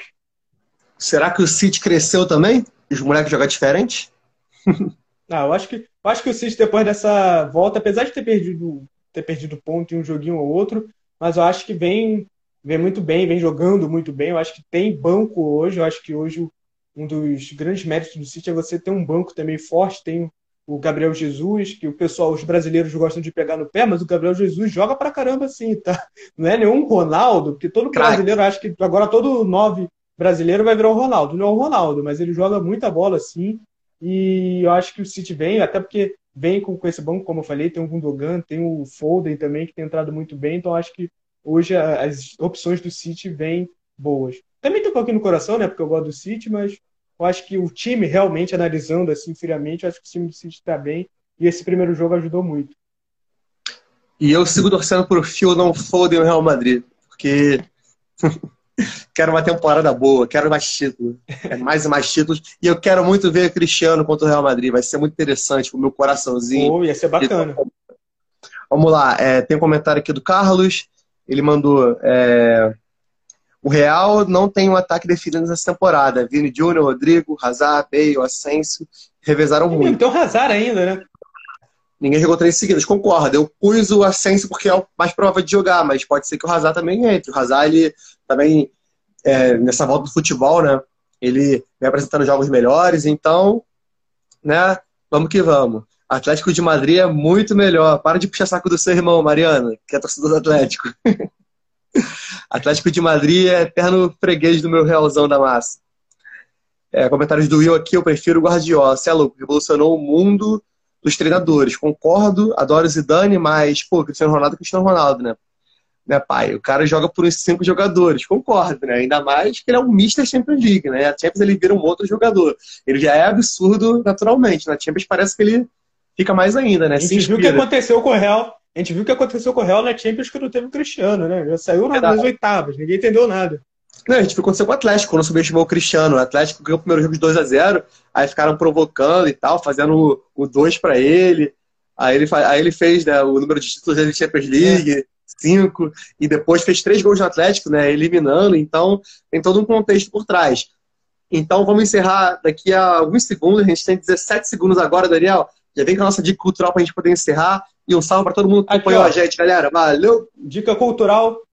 Será que o City cresceu também? Os moleques jogam diferente? [laughs] ah, eu acho que eu acho que o City depois dessa volta, apesar de ter perdido ter perdido ponto em um joguinho ou outro, mas eu acho que vem, vem muito bem, vem jogando muito bem. Eu acho que tem banco hoje. Eu acho que hoje um dos grandes méritos do City é você ter um banco também forte. Tem o Gabriel Jesus, que o pessoal, os brasileiros gostam de pegar no pé, mas o Gabriel Jesus joga pra caramba assim, tá? [laughs] Não é nenhum Ronaldo, porque todo brasileiro acha que agora todo nove brasileiro vai virar o Ronaldo. Não é o Ronaldo, mas ele joga muita bola assim. E eu acho que o City vem, até porque vem com, com esse banco, como eu falei, tem o Gundogan, tem o Foden também, que tem entrado muito bem, então acho que hoje as opções do City vêm boas. Também tem um pouquinho no coração, né, porque eu gosto do City, mas eu acho que o time, realmente, analisando assim friamente, eu acho que o time do City está bem, e esse primeiro jogo ajudou muito. E eu sigo torcendo pro Phil não Foden o Real Madrid, porque quero uma temporada boa, quero mais títulos, mais e mais títulos. E eu quero muito ver Cristiano contra o Real Madrid. Vai ser muito interessante pro meu coraçãozinho. Oh, ia ser bacana. Vamos lá, é, tem um comentário aqui do Carlos. Ele mandou. É, o Real não tem um ataque definido nessa temporada. Vini Júnior, Rodrigo, Hazard, Bale, Asensio revezaram muito. Tem o Hazard ainda, né? Ninguém jogou três seguidas, concordo. Eu pus o Asensio porque é o mais provável de jogar, mas pode ser que o Hazard também entre. O Hazard, ele também, é, nessa volta do futebol, né? Ele vem apresentando jogos melhores, então, né? Vamos que vamos. Atlético de Madrid é muito melhor. Para de puxar saco do seu irmão, Mariana, que é torcedor do Atlético. [laughs] Atlético de Madrid é eterno freguês do meu realzão da massa. É, comentários do Will aqui, eu prefiro o Guardiola. Você é revolucionou o mundo dos treinadores. Concordo, adoro Zidane, mas, pô, Cristiano Ronaldo é Cristiano Ronaldo, né? Né, pai? O cara joga por uns cinco jogadores, concordo, né? Ainda mais que ele é um Mr. Champions League, né? A Champions ele vira um outro jogador. Ele já é absurdo naturalmente. Na Champions parece que ele fica mais ainda, né? A gente viu o que aconteceu com o Real. A gente viu o que aconteceu com o Real na Champions que não teve o Cristiano, né? Já saiu nas oitavas, ninguém entendeu nada. Não, a gente ficou com o Atlético, quando subestimou o Cristiano. O Atlético ganhou o primeiro jogo de 2 a 0 aí ficaram provocando e tal, fazendo o 2 para ele. Aí ele, aí ele fez né, o número de títulos da Champions League, é. cinco, e depois fez três gols no Atlético, né, eliminando. Então, tem todo um contexto por trás. Então, vamos encerrar daqui a alguns segundos. A gente tem 17 segundos agora, Daniel. Já vem com a nossa dica cultural para a gente poder encerrar. E um salve para todo mundo que acompanhou a gente, galera. Valeu! Dica cultural